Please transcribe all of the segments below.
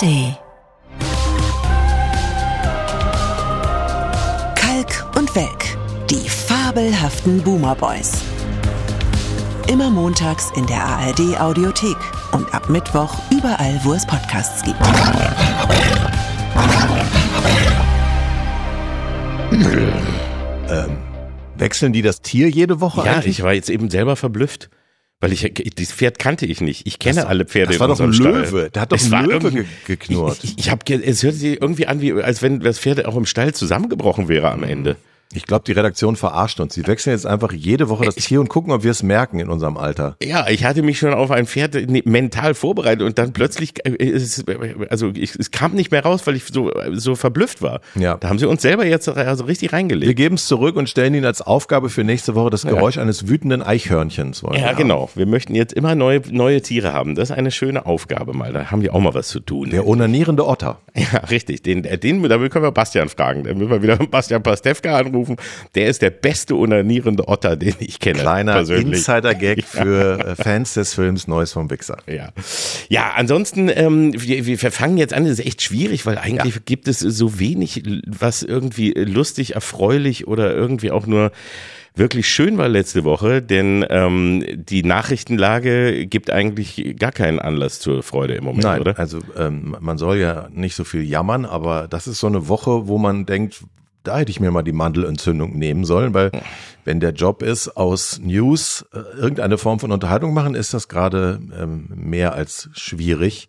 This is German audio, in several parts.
ARD. Kalk und Welk, die fabelhaften Boomer Boys. Immer montags in der ARD Audiothek und ab Mittwoch überall, wo es Podcasts gibt. Ähm, wechseln die das Tier jede Woche Ja, eigentlich? ich war jetzt eben selber verblüfft. Weil ich, das Pferd kannte ich nicht. Ich kenne alle Pferde das war doch ein unserem Stall. Löwe. Der hat doch Es ein Löwe geknurrt. Ich, ich, ich habe, es hört sich irgendwie an, wie, als wenn das Pferd auch im Stall zusammengebrochen wäre am Ende. Ich glaube, die Redaktion verarscht uns. Sie wechseln jetzt einfach jede Woche das Tier und gucken, ob wir es merken in unserem Alter. Ja, ich hatte mich schon auf ein Pferd mental vorbereitet und dann plötzlich, äh, also ich, es kam nicht mehr raus, weil ich so, so verblüfft war. Ja. Da haben sie uns selber jetzt also richtig Wir reingelegt. geben es zurück und stellen Ihnen als Aufgabe für nächste Woche das Geräusch eines wütenden Eichhörnchens. wollen wir Ja, genau. Wir möchten jetzt immer neue, neue Tiere haben. Das ist eine schöne Aufgabe mal. Da haben wir auch mal was zu tun. Der onanierende Otter. Ja, richtig. Den, äh, den, da können wir Bastian fragen. Da müssen wir wieder Bastian Pastewka anrufen. Der ist der beste onanierende Otter, den ich kenne. Kleiner. Insider-Gag für äh, Fans des Films Neues vom Wichser. Ja, ja ansonsten, ähm, wir, wir fangen jetzt an, das ist echt schwierig, weil eigentlich gibt es so wenig, was irgendwie lustig, erfreulich oder irgendwie auch nur wirklich schön war letzte Woche, denn ähm, die Nachrichtenlage gibt eigentlich gar keinen Anlass zur Freude im Moment, Nein, oder? also ähm, man soll ja nicht so viel jammern, aber das ist so eine Woche, wo man denkt, da hätte ich mir mal die Mandelentzündung nehmen sollen, weil wenn der Job ist, aus News äh, irgendeine Form von Unterhaltung machen, ist das gerade ähm, mehr als schwierig.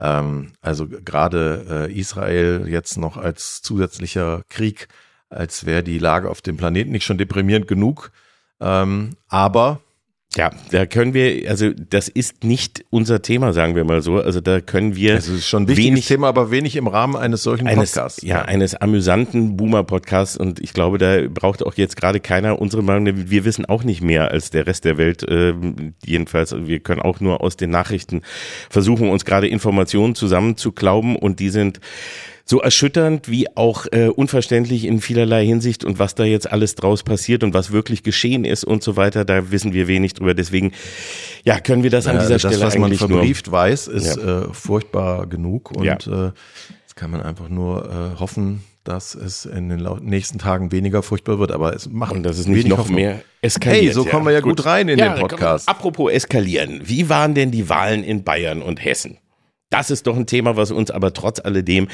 Ähm, also gerade äh, Israel jetzt noch als zusätzlicher Krieg, als wäre die Lage auf dem Planeten nicht schon deprimierend genug. Ähm, aber Ja, da können wir, also das ist nicht unser Thema, sagen wir mal so. Also da können wir es ist schon ein wichtiges wenig Thema, aber wenig im Rahmen eines solchen eines, Podcasts. ja, eines amüsanten Boomer-Podcasts und ich glaube, da braucht auch jetzt gerade keiner unsere Meinung. Wir wissen auch nicht mehr als der Rest der Welt. ähm, jedenfalls, wir können auch nur aus den Nachrichten versuchen, uns gerade Informationen zusammenzuklauben und die sind so erschütternd wie auch äh, unverständlich in vielerlei Hinsicht und was da jetzt alles draus passiert und was wirklich geschehen ist und so weiter, da wissen wir wenig drüber. Deswegen, ja, können wir das an Ja, dieser also das, Stelle was man eigentlich nur verbrieft weiß, ist äh, furchtbar genug und Ja. äh, jetzt kann man einfach nur äh, hoffen, dass es in den nächsten Tagen weniger furchtbar wird, aber es macht Und dass es nicht noch Hoffnung. mehr eskaliert. Hey, so kommen wir ja gut rein in den Podcast. Apropos eskalieren. Wie waren denn die Wahlen in Bayern und Hessen? Das ist doch ein Thema, was uns aber trotz alledem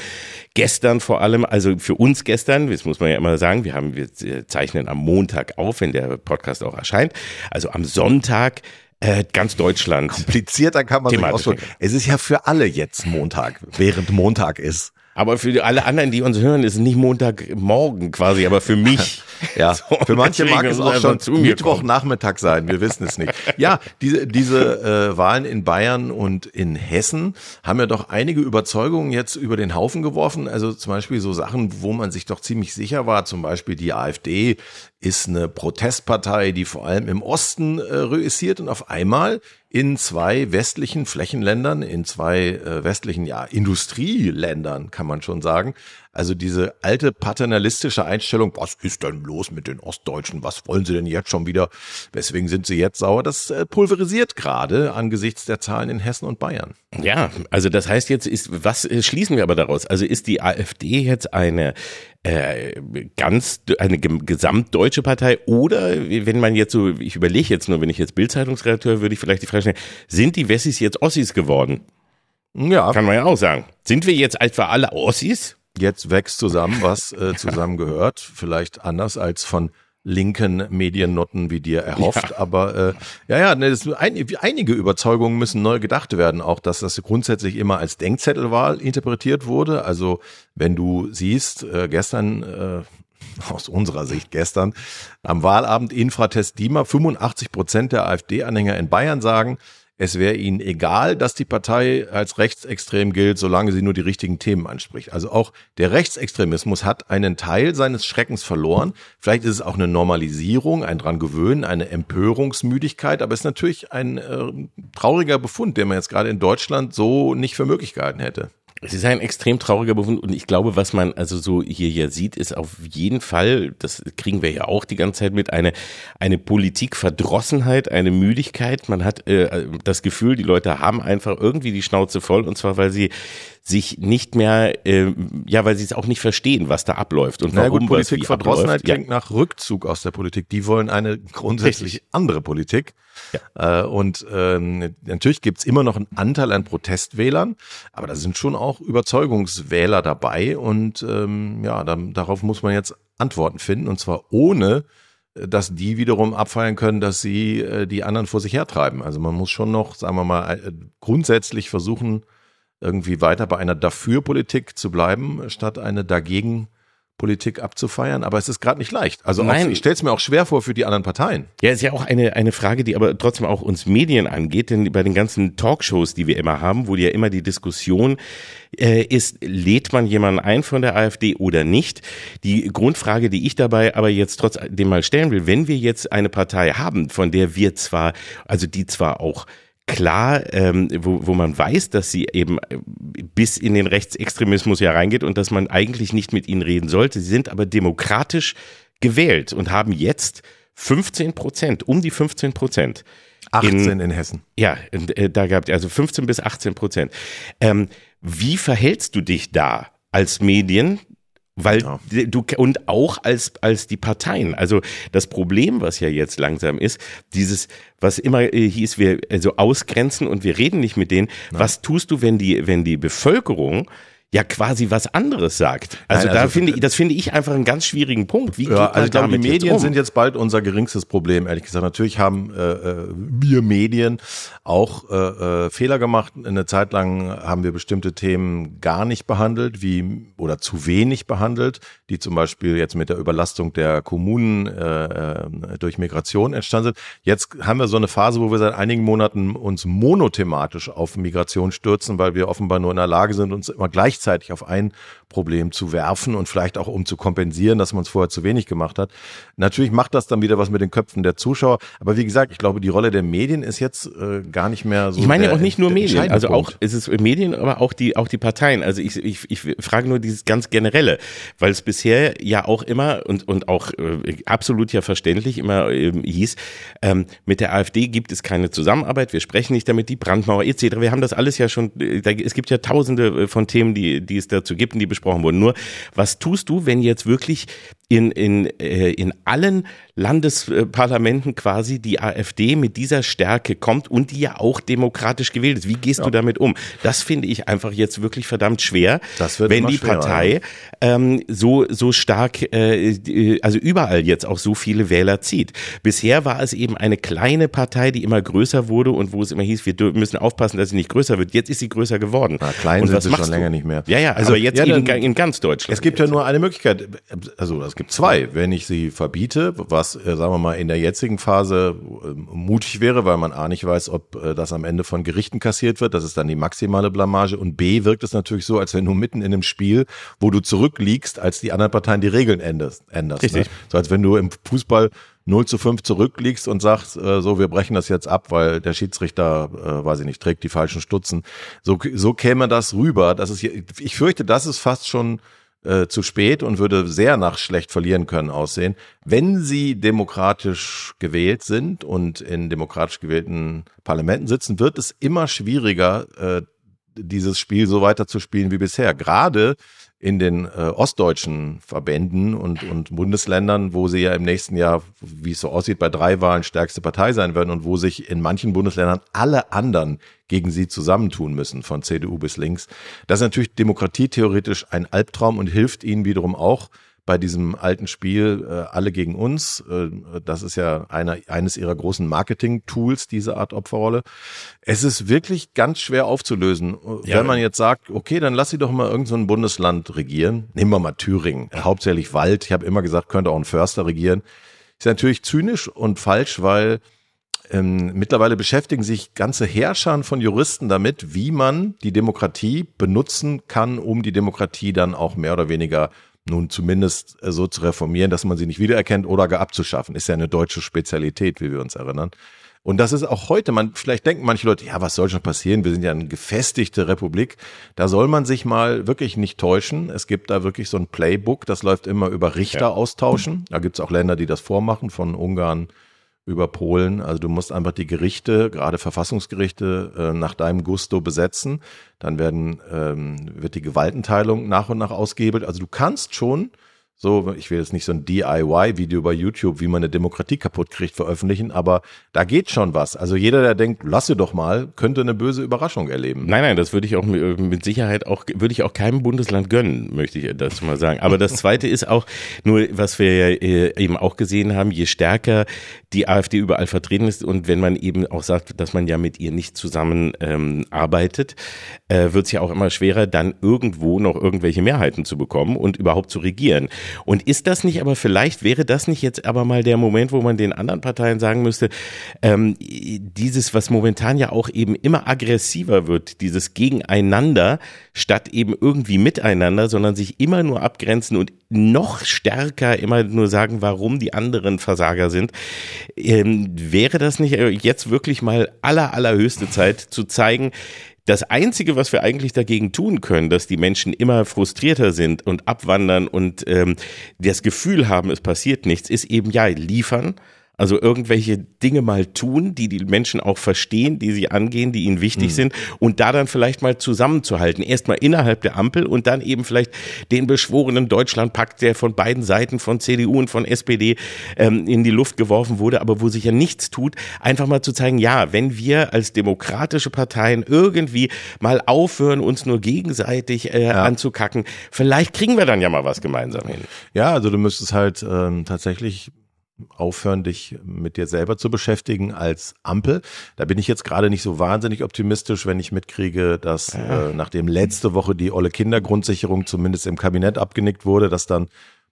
gestern vor allem, also für uns gestern, das muss man ja immer sagen, wir haben, wir zeichnen am Montag auf, wenn der Podcast auch erscheint. Also am Sonntag äh, ganz Deutschland. Komplizierter kann man sich ausdrücken. Es ist ja für alle jetzt Montag, während Montag ist. Aber für alle anderen, die uns hören, ist es nicht Montagmorgen quasi, aber für mich. Ja, So, für manche mag es auch schon. Mittwochnachmittag sein. Wir wissen es nicht. Ja, diese, diese äh, Wahlen in Bayern und in Hessen haben ja doch einige Überzeugungen jetzt über den Haufen geworfen. Also zum Beispiel so Sachen, wo man sich doch ziemlich sicher war. Zum Beispiel die AfD ist eine Protestpartei, die vor allem im Osten äh, reüssiert und auf einmal in zwei westlichen Flächenländern, in zwei äh, westlichen ja, Industrieländern, kann man schon sagen. Also diese alte paternalistische Einstellung, was ist denn los mit den Ostdeutschen? Was wollen sie denn jetzt schon wieder? Weswegen sind sie jetzt sauer? Das äh, pulverisiert gerade angesichts der Zahlen in Hessen und Bayern. Ja, also das heißt jetzt ist, was äh, schließen wir aber daraus? Also ist die AfD jetzt eine äh, ganz eine gesamtdeutsche Partei oder wenn man jetzt so, ich überlege jetzt nur, wenn ich jetzt Bildzeitungsredakteur, würde ich vielleicht die Frage stellen, sind die Wessis jetzt Ossis geworden? Ja, Kann man ja auch sagen. Sind wir jetzt etwa alle Ossis? Jetzt wächst zusammen, was äh, zusammengehört. Vielleicht anders als von linken Mediennotten wie dir erhofft. Aber äh, ja, ja, ne, das, ein, einige Überzeugungen müssen neu gedacht werden. Auch, dass das grundsätzlich immer als Denkzettelwahl interpretiert wurde. Also wenn du siehst, äh, gestern äh, aus unserer Sicht gestern, am Wahlabend Infratest DIMA, 85 Prozent der AfD-Anhänger in Bayern sagen, es wäre ihnen egal, dass die Partei als rechtsextrem gilt, solange sie nur die richtigen Themen anspricht. Also auch der Rechtsextremismus hat einen Teil seines Schreckens verloren. Vielleicht ist es auch eine Normalisierung, ein dran gewöhnen, eine Empörungsmüdigkeit, aber es ist natürlich ein äh, trauriger Befund, den man jetzt gerade in Deutschland so nicht für möglich gehalten hätte. Es ist ein extrem trauriger Befund und ich glaube, was man also so hier ja sieht, ist auf jeden Fall, das kriegen wir ja auch die ganze Zeit mit, eine, eine Politikverdrossenheit, eine Müdigkeit. Man hat äh, das Gefühl, die Leute haben einfach irgendwie die Schnauze voll und zwar, weil sie sich nicht mehr, äh, ja, weil sie es auch nicht verstehen, was da abläuft und naja, warum gut, Politikverdrossenheit ja. klingt nach Rückzug aus der Politik. Die wollen eine grundsätzlich Richtig. andere Politik. Ja. Äh, und ähm, natürlich gibt's immer noch einen Anteil an Protestwählern, aber da sind schon auch Überzeugungswähler dabei und ähm, ja, dann, darauf muss man jetzt Antworten finden und zwar ohne äh, dass die wiederum abfeiern können, dass sie äh, die anderen vor sich hertreiben. Also man muss schon noch, sagen wir mal, äh, grundsätzlich versuchen, irgendwie weiter bei einer Dafür-Politik zu bleiben, statt eine Dagegen Politik abzufeiern, aber es ist gerade nicht leicht. Also auch, Nein. ich stelle es mir auch schwer vor für die anderen Parteien. Ja, ist ja auch eine, eine Frage, die aber trotzdem auch uns Medien angeht, denn bei den ganzen Talkshows, die wir immer haben, wo ja immer die Diskussion äh, ist, lädt man jemanden ein von der AfD oder nicht? Die Grundfrage, die ich dabei aber jetzt trotzdem mal stellen will, wenn wir jetzt eine Partei haben, von der wir zwar, also die zwar auch klar, ähm, wo, wo man weiß, dass sie eben bis in den Rechtsextremismus ja reingeht und dass man eigentlich nicht mit ihnen reden sollte. Sie sind aber demokratisch gewählt und haben jetzt 15 Prozent, um die 15 Prozent. 18 in, Hessen. Ja, und, äh, da gab es also 15 bis 18 Prozent. Ähm, wie verhältst du dich da als Medien? Weil Ja. du und auch als als die Parteien. Also das Problem, was ja jetzt langsam ist, dieses, was immer äh, hieß, wir also ausgrenzen und wir reden nicht mit denen. Was tust du, wenn die wenn die Bevölkerung ja quasi was anderes sagt? Also, Nein, da also- finde ich, das finde ich einfach einen ganz schwierigen Punkt. Wie Ja, also ich glaube, die Medien um? sind jetzt bald unser geringstes Problem, ehrlich gesagt. Natürlich haben äh, äh, wir Medien auch äh, äh, Fehler gemacht. Eine Zeit lang haben wir bestimmte Themen gar nicht behandelt, wie oder zu wenig behandelt, die zum Beispiel jetzt mit der Überlastung der Kommunen äh, äh, durch Migration entstanden sind. Jetzt haben wir so eine Phase, wo wir seit einigen Monaten uns monothematisch auf Migration stürzen, weil wir offenbar nur in der Lage sind, uns immer gleichzeitig auf ein Problem zu werfen und vielleicht auch um zu kompensieren, dass man es vorher zu wenig gemacht hat. Natürlich macht das dann wieder was mit den Köpfen der Zuschauer. Aber wie gesagt, ich glaube, die Rolle der Medien ist jetzt äh, gar nicht mehr so. Ich meine ja auch nicht nur Medien, also auch Punkt. es ist Medien, aber auch die auch die Parteien. Also ich, ich, ich frage nur dieses ganz generelle, weil es bisher ja auch immer und und auch äh, absolut ja verständlich immer ähm, hieß, ähm, mit der AfD gibt es keine Zusammenarbeit, wir sprechen nicht damit, die Brandmauer etc. Wir haben das alles ja schon. äh, Da, es gibt ja Tausende äh, von Themen, die die es dazu gibt und die besprochen wurden. Nur was tust du, wenn jetzt wirklich in, in, äh, in allen Landesparlamenten quasi die AfD mit dieser Stärke kommt und die ja auch demokratisch gewählt ist. Wie gehst du damit um? Das finde ich einfach jetzt wirklich verdammt schwer, Das wenn die schwerer, Partei ähm, so, so stark, äh, also überall jetzt auch so viele Wähler zieht. Bisher war es eben eine kleine Partei, die immer größer wurde und wo es immer hieß, wir müssen aufpassen, dass sie nicht größer wird. Jetzt ist sie größer geworden. Na, klein und sind was sie schon du? länger nicht mehr. Ja, ja, Also, aber jetzt ja, dann- in ganz Deutschland. Es gibt ja jetzt. nur eine Möglichkeit, also es gibt zwei. Wenn ich sie verbiete, was, äh, sagen wir mal, in der jetzigen Phase äh, mutig wäre, weil man A nicht weiß, ob äh, das am Ende von Gerichten kassiert wird, das ist dann die maximale Blamage und B wirkt es natürlich so, als wenn du mitten in einem Spiel, wo du zurückliegst, als die anderen Parteien die Regeln änderst. änderst ne? Richtig. So als wenn du im Fußball 0 zu 5 zurückliegst und sagst, äh, so, wir brechen das jetzt ab, weil der Schiedsrichter, äh, weiß ich nicht, trägt die falschen Stutzen. So, so käme das rüber. Das ist hier, ich fürchte, das ist fast schon äh, zu spät und würde sehr nach schlecht verlieren können aussehen. Wenn sie demokratisch gewählt sind und in demokratisch gewählten Parlamenten sitzen, wird es immer schwieriger, äh, dieses Spiel so weiterzuspielen wie bisher. Gerade in den äh, ostdeutschen Verbänden und, und Bundesländern, wo sie ja im nächsten Jahr, wie es so aussieht, bei drei Wahlen stärkste Partei sein werden und wo sich in manchen Bundesländern alle anderen gegen sie zusammentun müssen, von CDU bis links. Das ist natürlich demokratietheoretisch ein Albtraum und hilft ihnen wiederum auch bei diesem alten Spiel äh, alle gegen uns. Äh, das ist ja einer, eines ihrer großen Marketing-Tools, diese Art Opferrolle. Es ist wirklich ganz schwer aufzulösen. Ja. Wenn man jetzt sagt, okay, dann lass sie doch mal irgendein so Bundesland regieren. Nehmen wir mal Thüringen, hauptsächlich Wald. Ich habe immer gesagt, könnte auch ein Förster regieren. Ist natürlich zynisch und falsch, weil ähm, mittlerweile beschäftigen sich ganze Herrscher von Juristen damit, wie man die Demokratie benutzen kann, um die Demokratie dann auch mehr oder weniger nun zumindest äh, so zu reformieren, dass man sie nicht wiedererkennt oder gar abzuschaffen. Ist ja eine deutsche Spezialität, wie wir uns erinnern. Und das ist auch heute, man, vielleicht denken manche Leute, ja, was soll schon passieren? Wir sind ja eine gefestigte Republik. Da soll man sich mal wirklich nicht täuschen. Es gibt da wirklich so ein Playbook, das läuft immer über Richter austauschen. Da gibt's auch Länder, die das vormachen, von Ungarn über Polen. Also du musst einfach die Gerichte, gerade Verfassungsgerichte, äh, nach deinem Gusto besetzen. Dann werden, ähm, wird die Gewaltenteilung nach und nach ausgehebelt. Also du kannst schon so, ich will jetzt nicht so ein DIY-Video bei YouTube, wie man eine Demokratie kaputt kriegt, veröffentlichen, aber da geht schon was. Also jeder, der denkt, lasse doch mal, könnte eine böse Überraschung erleben. Nein, nein, das würde ich auch mit Sicherheit auch, würde ich auch keinem Bundesland gönnen, möchte ich dazu mal sagen. Aber das zweite ist auch, nur was wir äh, eben auch gesehen haben, je stärker die AfD überall vertreten ist und wenn man eben auch sagt, dass man ja mit ihr nicht zusammen ähm, arbeitet, äh, wird es ja auch immer schwerer, dann irgendwo noch irgendwelche Mehrheiten zu bekommen und überhaupt zu regieren. Und ist das nicht aber vielleicht, wäre das nicht jetzt aber mal der Moment, wo man den anderen Parteien sagen müsste, ähm, dieses, was momentan ja auch eben immer aggressiver wird, dieses Gegeneinander, statt eben irgendwie miteinander, sondern sich immer nur abgrenzen und noch stärker immer nur sagen, warum die anderen Versager sind. Ähm, wäre das nicht jetzt wirklich mal aller, allerhöchste Zeit zu zeigen, das Einzige, was wir eigentlich dagegen tun können, dass die Menschen immer frustrierter sind und abwandern und ähm, das Gefühl haben, es passiert nichts, ist eben ja liefern also irgendwelche Dinge mal tun, die die Menschen auch verstehen, die sie angehen, die ihnen wichtig mhm. sind und da dann vielleicht mal zusammenzuhalten. Erstmal innerhalb der Ampel und dann eben vielleicht den beschworenen Deutschlandpakt, der von beiden Seiten, von CDU und von SPD ähm, in die Luft geworfen wurde, aber wo sich ja nichts tut, einfach mal zu zeigen, ja, wenn wir als demokratische Parteien irgendwie mal aufhören, uns nur gegenseitig äh, ja. anzukacken, vielleicht kriegen wir dann ja mal was gemeinsam hin. Ja, also du müsstest halt ähm, tatsächlich aufhören, dich mit dir selber zu beschäftigen als Ampel. Da bin ich jetzt gerade nicht so wahnsinnig optimistisch, wenn ich mitkriege, dass äh, nachdem letzte Woche die olle Kindergrundsicherung zumindest im Kabinett abgenickt wurde, dass dann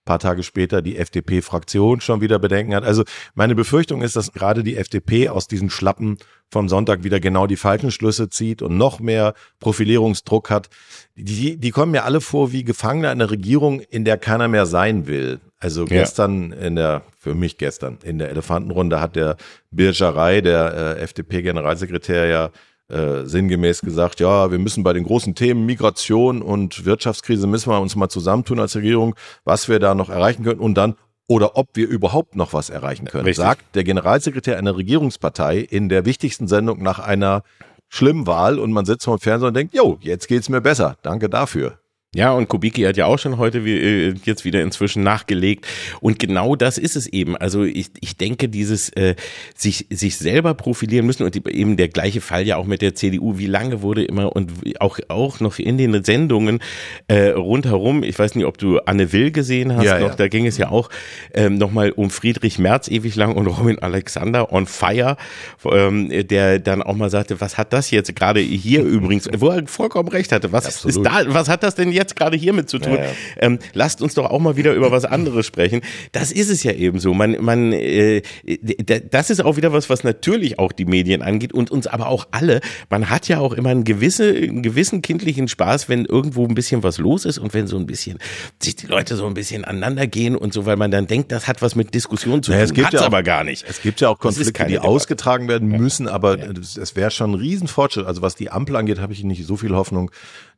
paar Tage später die FDP-Fraktion schon wieder Bedenken hat. Also meine Befürchtung ist, dass gerade die FDP aus diesen Schlappen vom Sonntag wieder genau die falschen Schlüsse zieht und noch mehr Profilierungsdruck hat. Die, die kommen mir alle vor wie Gefangene einer Regierung, in der keiner mehr sein will. Also gestern ja. in der, für mich gestern, in der Elefantenrunde hat der Birgerei, der äh, FDP-Generalsekretär, ja äh, sinngemäß gesagt, ja, wir müssen bei den großen Themen Migration und Wirtschaftskrise müssen wir uns mal zusammentun als Regierung, was wir da noch erreichen können und dann oder ob wir überhaupt noch was erreichen können, Richtig. sagt der Generalsekretär einer Regierungspartei in der wichtigsten Sendung nach einer Schlimmwahl und man sitzt vor dem Fernseher und denkt, jo, jetzt geht's mir besser. Danke dafür. Ja, und Kubicki hat ja auch schon heute wie, äh, jetzt wieder inzwischen nachgelegt. Und genau das ist es eben. Also ich, ich denke, dieses äh, sich, sich selber profilieren müssen und eben der gleiche Fall ja auch mit der CDU, wie lange wurde immer und auch, auch noch in den Sendungen äh, rundherum, ich weiß nicht, ob du Anne Will gesehen hast, ja, noch, ja. da ging es ja auch ähm, nochmal um Friedrich Merz ewig lang und Robin Alexander on fire, ähm, der dann auch mal sagte, was hat das jetzt gerade hier übrigens, wo er vollkommen recht hatte, was Absolut. ist da, was hat das denn jetzt jetzt gerade hiermit zu tun? Ja, ja. Ähm, lasst uns doch auch mal wieder über was anderes sprechen. Das ist es ja eben so. Man, man, äh, das ist auch wieder was, was natürlich auch die Medien angeht und uns aber auch alle. Man hat ja auch immer einen, gewisse, einen gewissen kindlichen Spaß, wenn irgendwo ein bisschen was los ist und wenn so ein bisschen sich die Leute so ein bisschen aneinander gehen und so, weil man dann denkt, das hat was mit Diskussion zu tun. Ja, es gibt ja aber gar nicht. Es gibt ja auch Konflikte, die Debatte. ausgetragen werden müssen, aber es wäre schon ein Riesenfortschritt. Also was die Ampel angeht, habe ich nicht so viel Hoffnung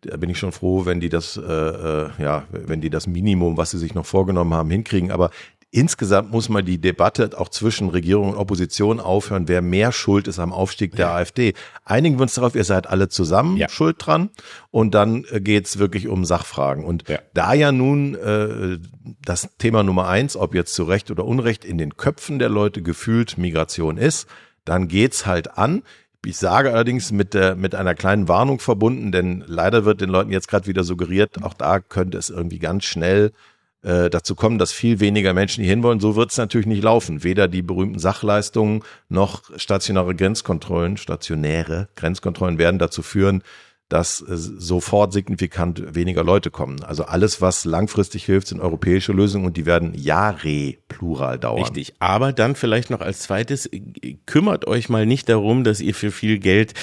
da bin ich schon froh, wenn die das, äh, äh, ja, wenn die das Minimum, was sie sich noch vorgenommen haben, hinkriegen. Aber insgesamt muss mal die Debatte auch zwischen Regierung und Opposition aufhören, wer mehr schuld ist am Aufstieg der ja. AfD. Einigen wir uns darauf, ihr seid alle zusammen ja. schuld dran und dann äh, geht's wirklich um Sachfragen. Und ja. da ja nun äh, das Thema Nummer eins, ob jetzt zu Recht oder Unrecht, in den Köpfen der Leute gefühlt Migration ist, dann geht's halt an. Ich sage allerdings mit, der, mit einer kleinen Warnung verbunden, denn leider wird den Leuten jetzt gerade wieder suggeriert, auch da könnte es irgendwie ganz schnell äh, dazu kommen, dass viel weniger Menschen hier hinwollen. So wird es natürlich nicht laufen. Weder die berühmten Sachleistungen noch stationäre Grenzkontrollen, stationäre Grenzkontrollen werden dazu führen, dass äh, sofort signifikant weniger Leute kommen. Also alles, was langfristig hilft, sind europäische Lösungen und die werden Jahre plural dauern. Richtig. Aber dann vielleicht noch als zweites, äh, kümmert euch mal nicht darum, dass ihr für viel Geld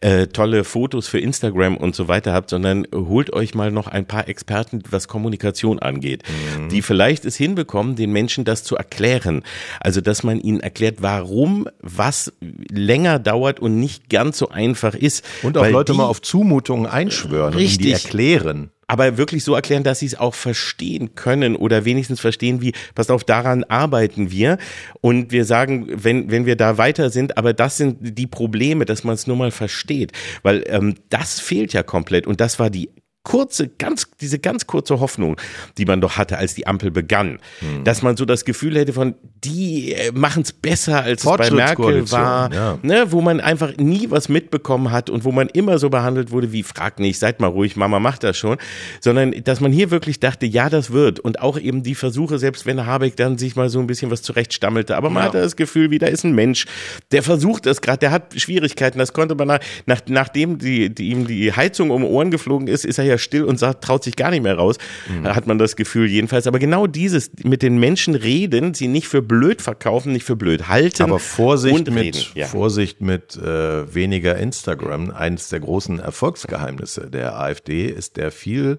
äh, tolle Fotos für Instagram und so weiter habt, sondern holt euch mal noch ein paar Experten, was Kommunikation angeht, mhm. die vielleicht es hinbekommen, den Menschen das zu erklären. Also, dass man ihnen erklärt, warum was länger dauert und nicht ganz so einfach ist. Und auch Leute die, mal auf Zumutungen einschwören richtig, und die erklären aber wirklich so erklären, dass sie es auch verstehen können oder wenigstens verstehen, wie, passt auf, daran arbeiten wir. Und wir sagen, wenn, wenn wir da weiter sind, aber das sind die Probleme, dass man es nur mal versteht. Weil ähm, das fehlt ja komplett. Und das war die kurze, ganz, diese ganz kurze Hoffnung, die man doch hatte, als die Ampel begann, hm. dass man so das Gefühl hätte von, die äh, machen es besser, als es bei Merkel war, ja. ne, wo man einfach nie was mitbekommen hat und wo man immer so behandelt wurde wie, frag nicht, seid mal ruhig, Mama macht das schon, sondern dass man hier wirklich dachte, ja, das wird und auch eben die Versuche, selbst wenn Habeck dann sich mal so ein bisschen was zurechtstammelte, aber man ja. hatte das Gefühl, wie da ist ein Mensch, der versucht das gerade, der hat Schwierigkeiten, das konnte man nach, nach nachdem die, die, ihm die Heizung um Ohren geflogen ist, ist er ja still und sagt, traut sich gar nicht mehr raus, mhm. hat man das Gefühl jedenfalls. Aber genau dieses, mit den Menschen reden, sie nicht für blöd verkaufen, nicht für blöd halten. Aber Vorsicht mit, ja. Vorsicht mit äh, weniger Instagram. Eines der großen Erfolgsgeheimnisse der AfD ist der viel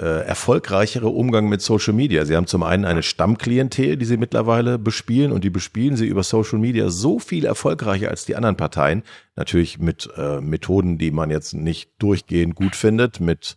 erfolgreichere Umgang mit Social Media. Sie haben zum einen eine Stammklientel, die sie mittlerweile bespielen und die bespielen sie über Social Media so viel erfolgreicher als die anderen Parteien. Natürlich mit äh, Methoden, die man jetzt nicht durchgehend gut findet, mit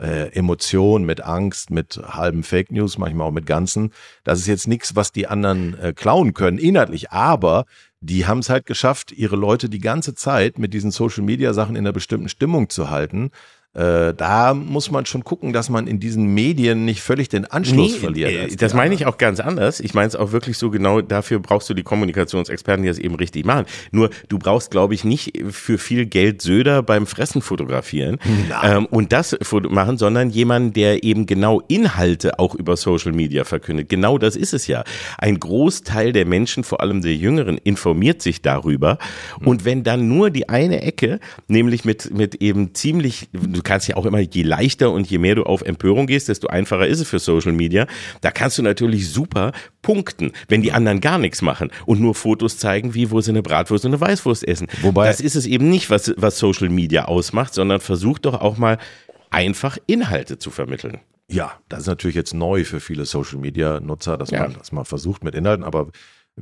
äh, Emotion, mit Angst, mit halben Fake News, manchmal auch mit ganzen. Das ist jetzt nichts, was die anderen äh, klauen können, inhaltlich, aber die haben es halt geschafft, ihre Leute die ganze Zeit mit diesen Social Media Sachen in einer bestimmten Stimmung zu halten. Äh, da muss man schon gucken, dass man in diesen Medien nicht völlig den Anschluss nee, verliert. Äh, das meine ich auch ganz anders. Ich meine es auch wirklich so genau, dafür brauchst du die Kommunikationsexperten, die das eben richtig machen. Nur du brauchst, glaube ich, nicht für viel Geld Söder beim Fressen fotografieren ähm, und das machen, sondern jemand, der eben genau Inhalte auch über Social Media verkündet. Genau das ist es ja. Ein Großteil der Menschen, vor allem der Jüngeren, informiert sich darüber. Mhm. Und wenn dann nur die eine Ecke, nämlich mit, mit eben ziemlich, du kannst ja auch immer, je leichter und je mehr du auf Empörung gehst, desto einfacher ist es für Social Media. Da kannst du natürlich super punkten, wenn die anderen gar nichts machen und nur Fotos zeigen, wie wo sie eine Bratwurst und eine Weißwurst essen. Wobei das ist es eben nicht, was, was Social Media ausmacht, sondern versucht doch auch mal einfach Inhalte zu vermitteln. Ja, das ist natürlich jetzt neu für viele Social Media Nutzer, dass ja. man das mal versucht mit Inhalten, aber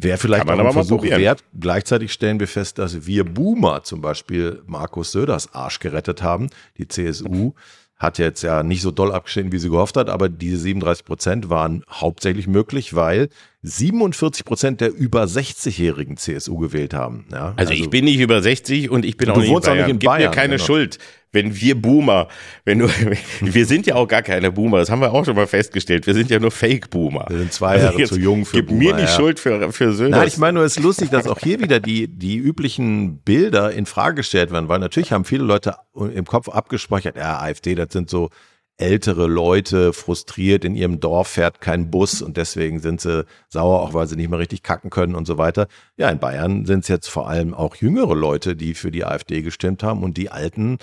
Wäre vielleicht auch ein Versuch wert. Gleichzeitig stellen wir fest, dass wir Boomer zum Beispiel Markus Söders Arsch gerettet haben. Die CSU hat jetzt ja nicht so doll abgeschnitten, wie sie gehofft hat, aber diese 37 Prozent waren hauptsächlich möglich, weil 47 Prozent der über 60-jährigen CSU gewählt haben. Ja, also, also, ich bin nicht über 60 und ich bin auch nicht, in Bayern. Auch nicht in Bayern. Gib mir keine genau. Schuld wenn wir Boomer, wenn du, wir sind ja auch gar keine Boomer, das haben wir auch schon mal festgestellt, wir sind ja nur Fake-Boomer. Wir sind zwei Jahre also zu jung für gib Boomer. Gib mir die ja. Schuld für, für Söhne. Nein, ich meine nur, es ist lustig, dass auch hier wieder die, die üblichen Bilder in Frage gestellt werden, weil natürlich haben viele Leute im Kopf abgespeichert, ja, AfD, das sind so ältere Leute frustriert, in ihrem Dorf fährt kein Bus und deswegen sind sie sauer, auch weil sie nicht mehr richtig kacken können und so weiter. Ja, in Bayern sind es jetzt vor allem auch jüngere Leute, die für die AfD gestimmt haben und die Alten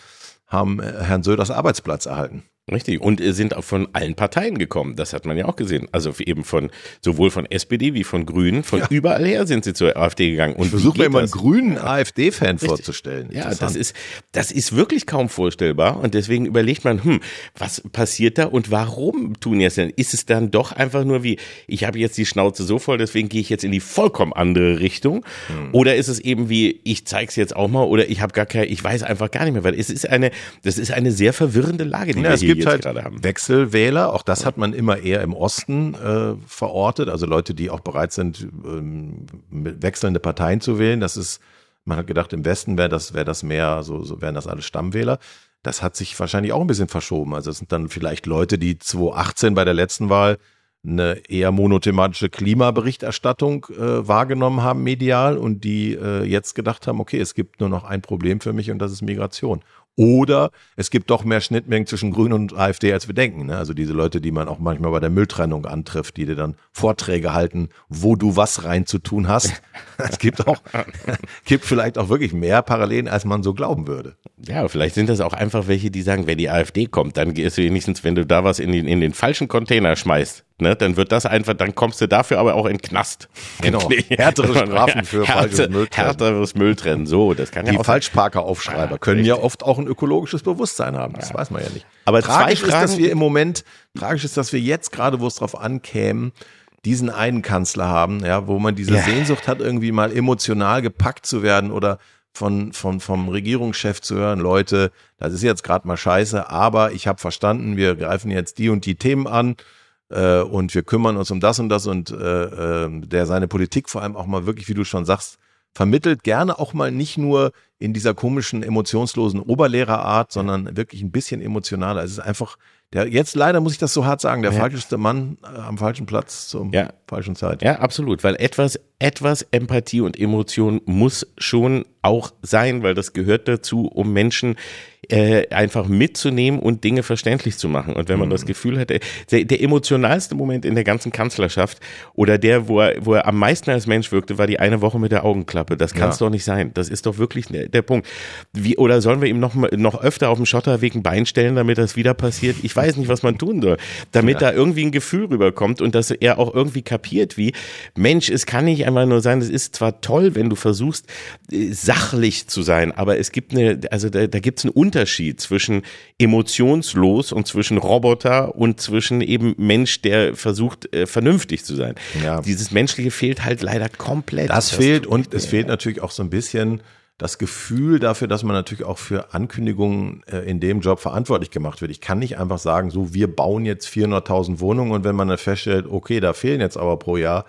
haben äh, Herrn Söders Arbeitsplatz erhalten. Richtig. Und sind auch von allen Parteien gekommen. Das hat man ja auch gesehen. Also eben von, sowohl von SPD wie von Grünen. Von ja. überall her sind sie zur AfD gegangen. Und versuche mir immer einen grünen AfD-Fan vorzustellen. Ja, das ist, das ist wirklich kaum vorstellbar. Und deswegen überlegt man, hm, was passiert da und warum tun die es denn? Ist es dann doch einfach nur wie, ich habe jetzt die Schnauze so voll, deswegen gehe ich jetzt in die vollkommen andere Richtung? Hm. Oder ist es eben wie, ich zeig's jetzt auch mal oder ich habe gar keine, ich weiß einfach gar nicht mehr, weil es ist eine, das ist eine sehr verwirrende Lage, die ja, wir hier gibt halt Wechselwähler, auch das hat man immer eher im Osten äh, verortet, also Leute, die auch bereit sind, ähm, wechselnde Parteien zu wählen. Das ist, man hat gedacht, im Westen wäre das, wäre das mehr, so, so wären das alles Stammwähler. Das hat sich wahrscheinlich auch ein bisschen verschoben. Also es sind dann vielleicht Leute, die 2018 bei der letzten Wahl eine eher monothematische Klimaberichterstattung äh, wahrgenommen haben medial und die äh, jetzt gedacht haben, okay, es gibt nur noch ein Problem für mich und das ist Migration. Oder es gibt doch mehr Schnittmengen zwischen Grünen und AfD, als wir denken. Ne? Also diese Leute, die man auch manchmal bei der Mülltrennung antrifft, die dir dann Vorträge halten, wo du was rein zu tun hast. Es gibt auch, gibt vielleicht auch wirklich mehr Parallelen, als man so glauben würde. Ja, vielleicht sind das auch einfach welche, die sagen, wenn die AfD kommt, dann gehst du wenigstens, wenn du da was in den, in den falschen Container schmeißt, ne, dann wird das einfach, dann kommst du dafür aber auch in Knast. Genau. Härtere Strafen für Härte, falsches Mülltrennen. Härteres Mülltrennen. So, das kann ja Die auch sein. Falschparker-Aufschreiber können ja richtig. oft auch ein ökologisches Bewusstsein haben. Das weiß man ja nicht. Aber tragisch ist, dass wir im Moment, tragisch ist, dass wir jetzt gerade, wo es drauf ankäme, diesen einen Kanzler haben, ja, wo man diese Ja. Sehnsucht hat, irgendwie mal emotional gepackt zu werden oder von, von, vom Regierungschef zu hören, Leute, das ist jetzt gerade mal scheiße, aber ich habe verstanden, wir greifen jetzt die und die Themen an äh, und wir kümmern uns um das und das und äh, äh, der seine Politik vor allem auch mal wirklich, wie du schon sagst, vermittelt gerne auch mal nicht nur in dieser komischen, emotionslosen Oberlehrerart, sondern wirklich ein bisschen emotionaler. Es ist einfach, der, jetzt leider muss ich das so hart sagen, der Ja. falscheste Mann äh, am falschen Platz zur Ja. falschen Zeit. Ja, absolut, weil etwas, etwas Empathie und Emotion muss schon auch sein, weil das gehört dazu, um Menschen äh, einfach mitzunehmen und Dinge verständlich zu machen. Und wenn man das Gefühl hat, der, der emotionalste Moment in der ganzen Kanzlerschaft oder der, wo er, wo er am meisten als Mensch wirkte, war die eine Woche mit der Augenklappe. Das kann es Ja. doch nicht sein. Das ist doch wirklich der, der Punkt. Wie, oder sollen wir ihm noch, noch öfter auf dem Schotterweg ein Bein stellen, damit das wieder passiert? Ich weiß nicht, was man tun soll. Damit da irgendwie ein Gefühl rüberkommt und dass er auch irgendwie kapiert, wie, Mensch, es kann nicht einfach nur sein, es ist zwar toll, wenn du versuchst, äh, sachlich zu sein, aber es gibt eine, also da, da gibt es einen Unterschied zwischen emotionslos und zwischen Roboter und zwischen eben Mensch, der versucht, äh, vernünftig zu sein. Ja. Dieses Menschliche fehlt halt leider komplett. Das fehlt tut und es fehlt natürlich auch so ein bisschen das Gefühl dafür, dass man natürlich auch für Ankündigungen äh, in dem Job verantwortlich gemacht wird. Ich kann nicht einfach sagen, so wir bauen jetzt 400.000 Wohnungen und wenn man dann feststellt, okay, da fehlen jetzt aber pro Jahr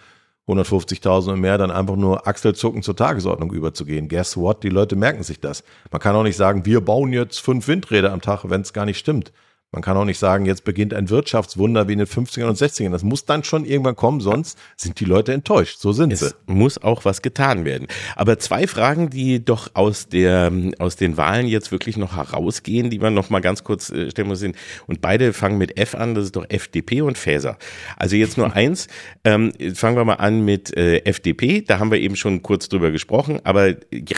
150.000 und mehr, dann einfach nur achselzuckend zur Tagesordnung überzugehen. Guess what? Die Leute merken sich das. Man kann auch nicht sagen, wir bauen jetzt fünf Windräder am Tag, wenn es gar nicht stimmt. Man kann auch nicht sagen, jetzt beginnt ein Wirtschaftswunder wie in den 50ern und 60ern. Das muss dann schon irgendwann kommen, sonst sind die Leute enttäuscht. So sind sie. Es muss auch was getan werden. Aber zwei Fragen, die doch aus der aus den Wahlen jetzt wirklich noch herausgehen, die man noch mal ganz kurz äh, stellen muss, sind und beide fangen mit F an. Das ist doch FDP und Faeser. Also jetzt nur eins. Ähm, fangen wir mal an mit äh, FDP. Da haben wir eben schon kurz drüber gesprochen. Aber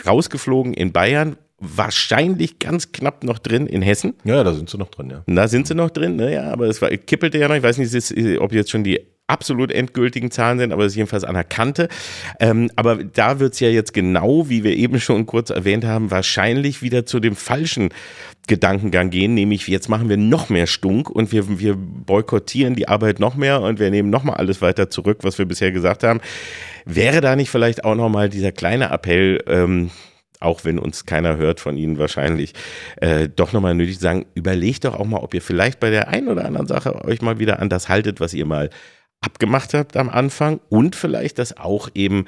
rausgeflogen in Bayern, wahrscheinlich ganz knapp noch drin in Hessen. Ja, da sind sie noch drin, ja. Da sind sie noch drin, ne? ja, aber es war, kippelte ja noch. Ich weiß nicht, es ist, ob jetzt schon die absolut endgültigen Zahlen sind, aber es ist jedenfalls an der Kante. Ähm, aber da wird's ja jetzt genau, wie wir eben schon kurz erwähnt haben, wahrscheinlich wieder zu dem falschen Gedankengang gehen, nämlich jetzt machen wir noch mehr Stunk und wir, wir boykottieren die Arbeit noch mehr und wir nehmen noch mal alles weiter zurück, was wir bisher gesagt haben. Wäre da nicht vielleicht auch noch mal dieser kleine Appell, ähm, auch wenn uns keiner hört von Ihnen wahrscheinlich, äh, doch nochmal nötig sagen, überlegt doch auch mal, ob ihr vielleicht bei der einen oder anderen Sache euch mal wieder an das haltet, was ihr mal abgemacht habt am Anfang und vielleicht das auch eben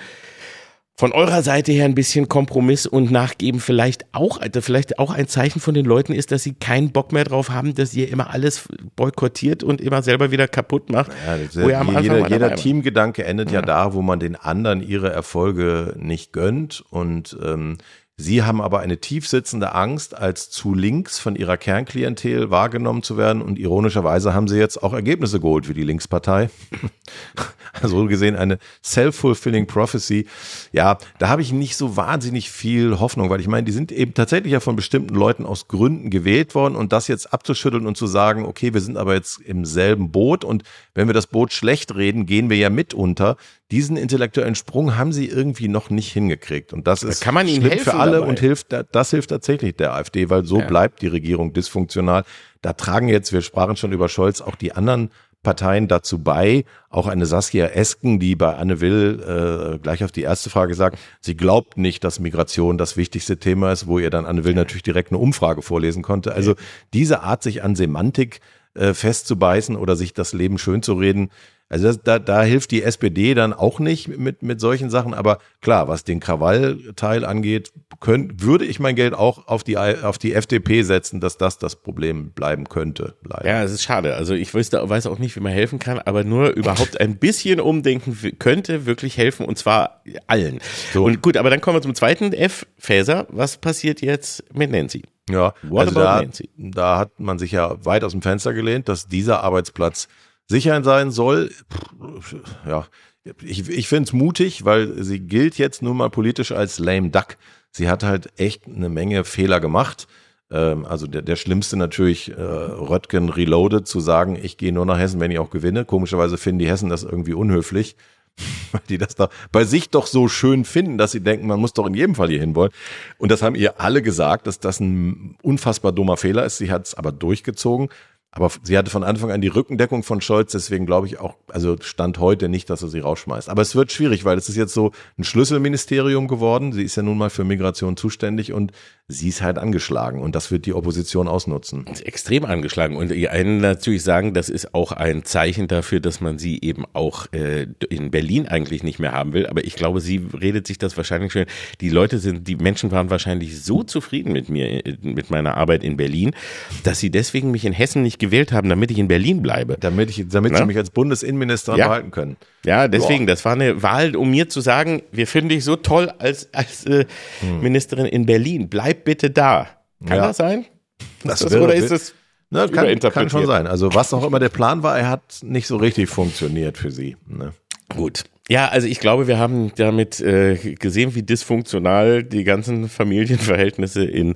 von eurer Seite her ein bisschen Kompromiss und Nachgeben vielleicht auch, also vielleicht auch ein Zeichen von den Leuten ist, dass sie keinen Bock mehr drauf haben, dass ihr immer alles boykottiert und immer selber wieder kaputt macht. Ja, wo ihr am Anfang jeder jeder. Teamgedanke endet ja. da, wo man den anderen ihre Erfolge nicht gönnt. Und ähm, sie haben aber eine tiefsitzende Angst, als zu links von ihrer Kernklientel wahrgenommen zu werden. Und ironischerweise haben sie jetzt auch Ergebnisse geholt wie die Linkspartei. so gesehen eine self-fulfilling prophecy. Ja, da habe ich nicht so wahnsinnig viel Hoffnung, weil ich meine, die sind eben tatsächlich ja von bestimmten Leuten aus Gründen gewählt worden und das jetzt abzuschütteln und zu sagen, okay, wir sind aber jetzt im selben Boot und wenn wir das Boot schlecht reden, gehen wir ja mit unter. Diesen intellektuellen Sprung haben sie irgendwie noch nicht hingekriegt und das ist kann man ihnen schlimm helfen für alle dabei. und hilft, das hilft tatsächlich der AfD, weil so Ja. bleibt die Regierung dysfunktional. Da tragen jetzt, wir sprachen schon über Scholz, auch die anderen Parteien dazu bei, auch eine Saskia Esken, die bei Anne Will äh, gleich auf die erste Frage sagt, sie glaubt nicht, dass Migration das wichtigste Thema ist, wo ihr dann Anne Will natürlich direkt eine Umfrage vorlesen konnte. Also diese Art, sich an Semantik äh, festzubeißen oder sich das Leben schön zu reden, also das, da, da hilft die SPD dann auch nicht mit, mit solchen Sachen. Aber klar, was den Krawallteil angeht, könnt, würde ich mein Geld auch auf die, auf die FDP setzen, dass das das Problem bleiben könnte. Leider. Ja, es ist schade. Also ich wüsste, weiß auch nicht, wie man helfen kann, aber nur überhaupt ein bisschen umdenken könnte wirklich helfen und zwar allen. So. Und gut, aber dann kommen wir zum zweiten F, Faeser. Was passiert jetzt mit Nancy? Ja, What also da, Nancy? da hat man sich ja weit aus dem Fenster gelehnt, dass dieser Arbeitsplatz sicher sein soll. Ja, ich, ich finde es mutig, weil sie gilt jetzt nun mal politisch als lame duck. Sie hat halt echt eine Menge Fehler gemacht. Ähm, also der, der schlimmste natürlich äh, Röttgen reloaded zu sagen, ich gehe nur nach Hessen, wenn ich auch gewinne. Komischerweise finden die Hessen das irgendwie unhöflich, weil die das da bei sich doch so schön finden, dass sie denken, man muss doch in jedem Fall hier hinwollen. Und das haben ihr alle gesagt, dass das ein unfassbar dummer Fehler ist. Sie hat es aber durchgezogen. Aber sie hatte von Anfang an die Rückendeckung von Scholz, deswegen glaube ich auch, also stand heute nicht, dass er sie rausschmeißt. Aber es wird schwierig, weil es ist jetzt so ein Schlüsselministerium geworden. Sie ist ja nun mal für Migration zuständig und sie ist halt angeschlagen und das wird die Opposition ausnutzen. Extrem angeschlagen und einen natürlich sagen, das ist auch ein Zeichen dafür, dass man sie eben auch äh, in Berlin eigentlich nicht mehr haben will. Aber ich glaube, sie redet sich das wahrscheinlich schon. Die Leute sind, die Menschen waren wahrscheinlich so zufrieden mit mir, mit meiner Arbeit in Berlin, dass sie deswegen mich in Hessen nicht gewählt haben, damit ich in Berlin bleibe. Damit ich, damit sie mich als Bundesinnenminister Ja. behalten können. Ja, deswegen, das war eine Wahl, um mir zu sagen, wir finden dich so toll als, als äh, Ministerin in Berlin. Bleib bitte da. Kann Ja. das sein? Das Ist das, oder ist es Ne, kann, kann schon sein. Also was auch immer der Plan war, er hat nicht so richtig funktioniert für sie. Ne? Gut. Ja, also ich glaube, wir haben damit äh, gesehen, wie dysfunktional die ganzen Familienverhältnisse in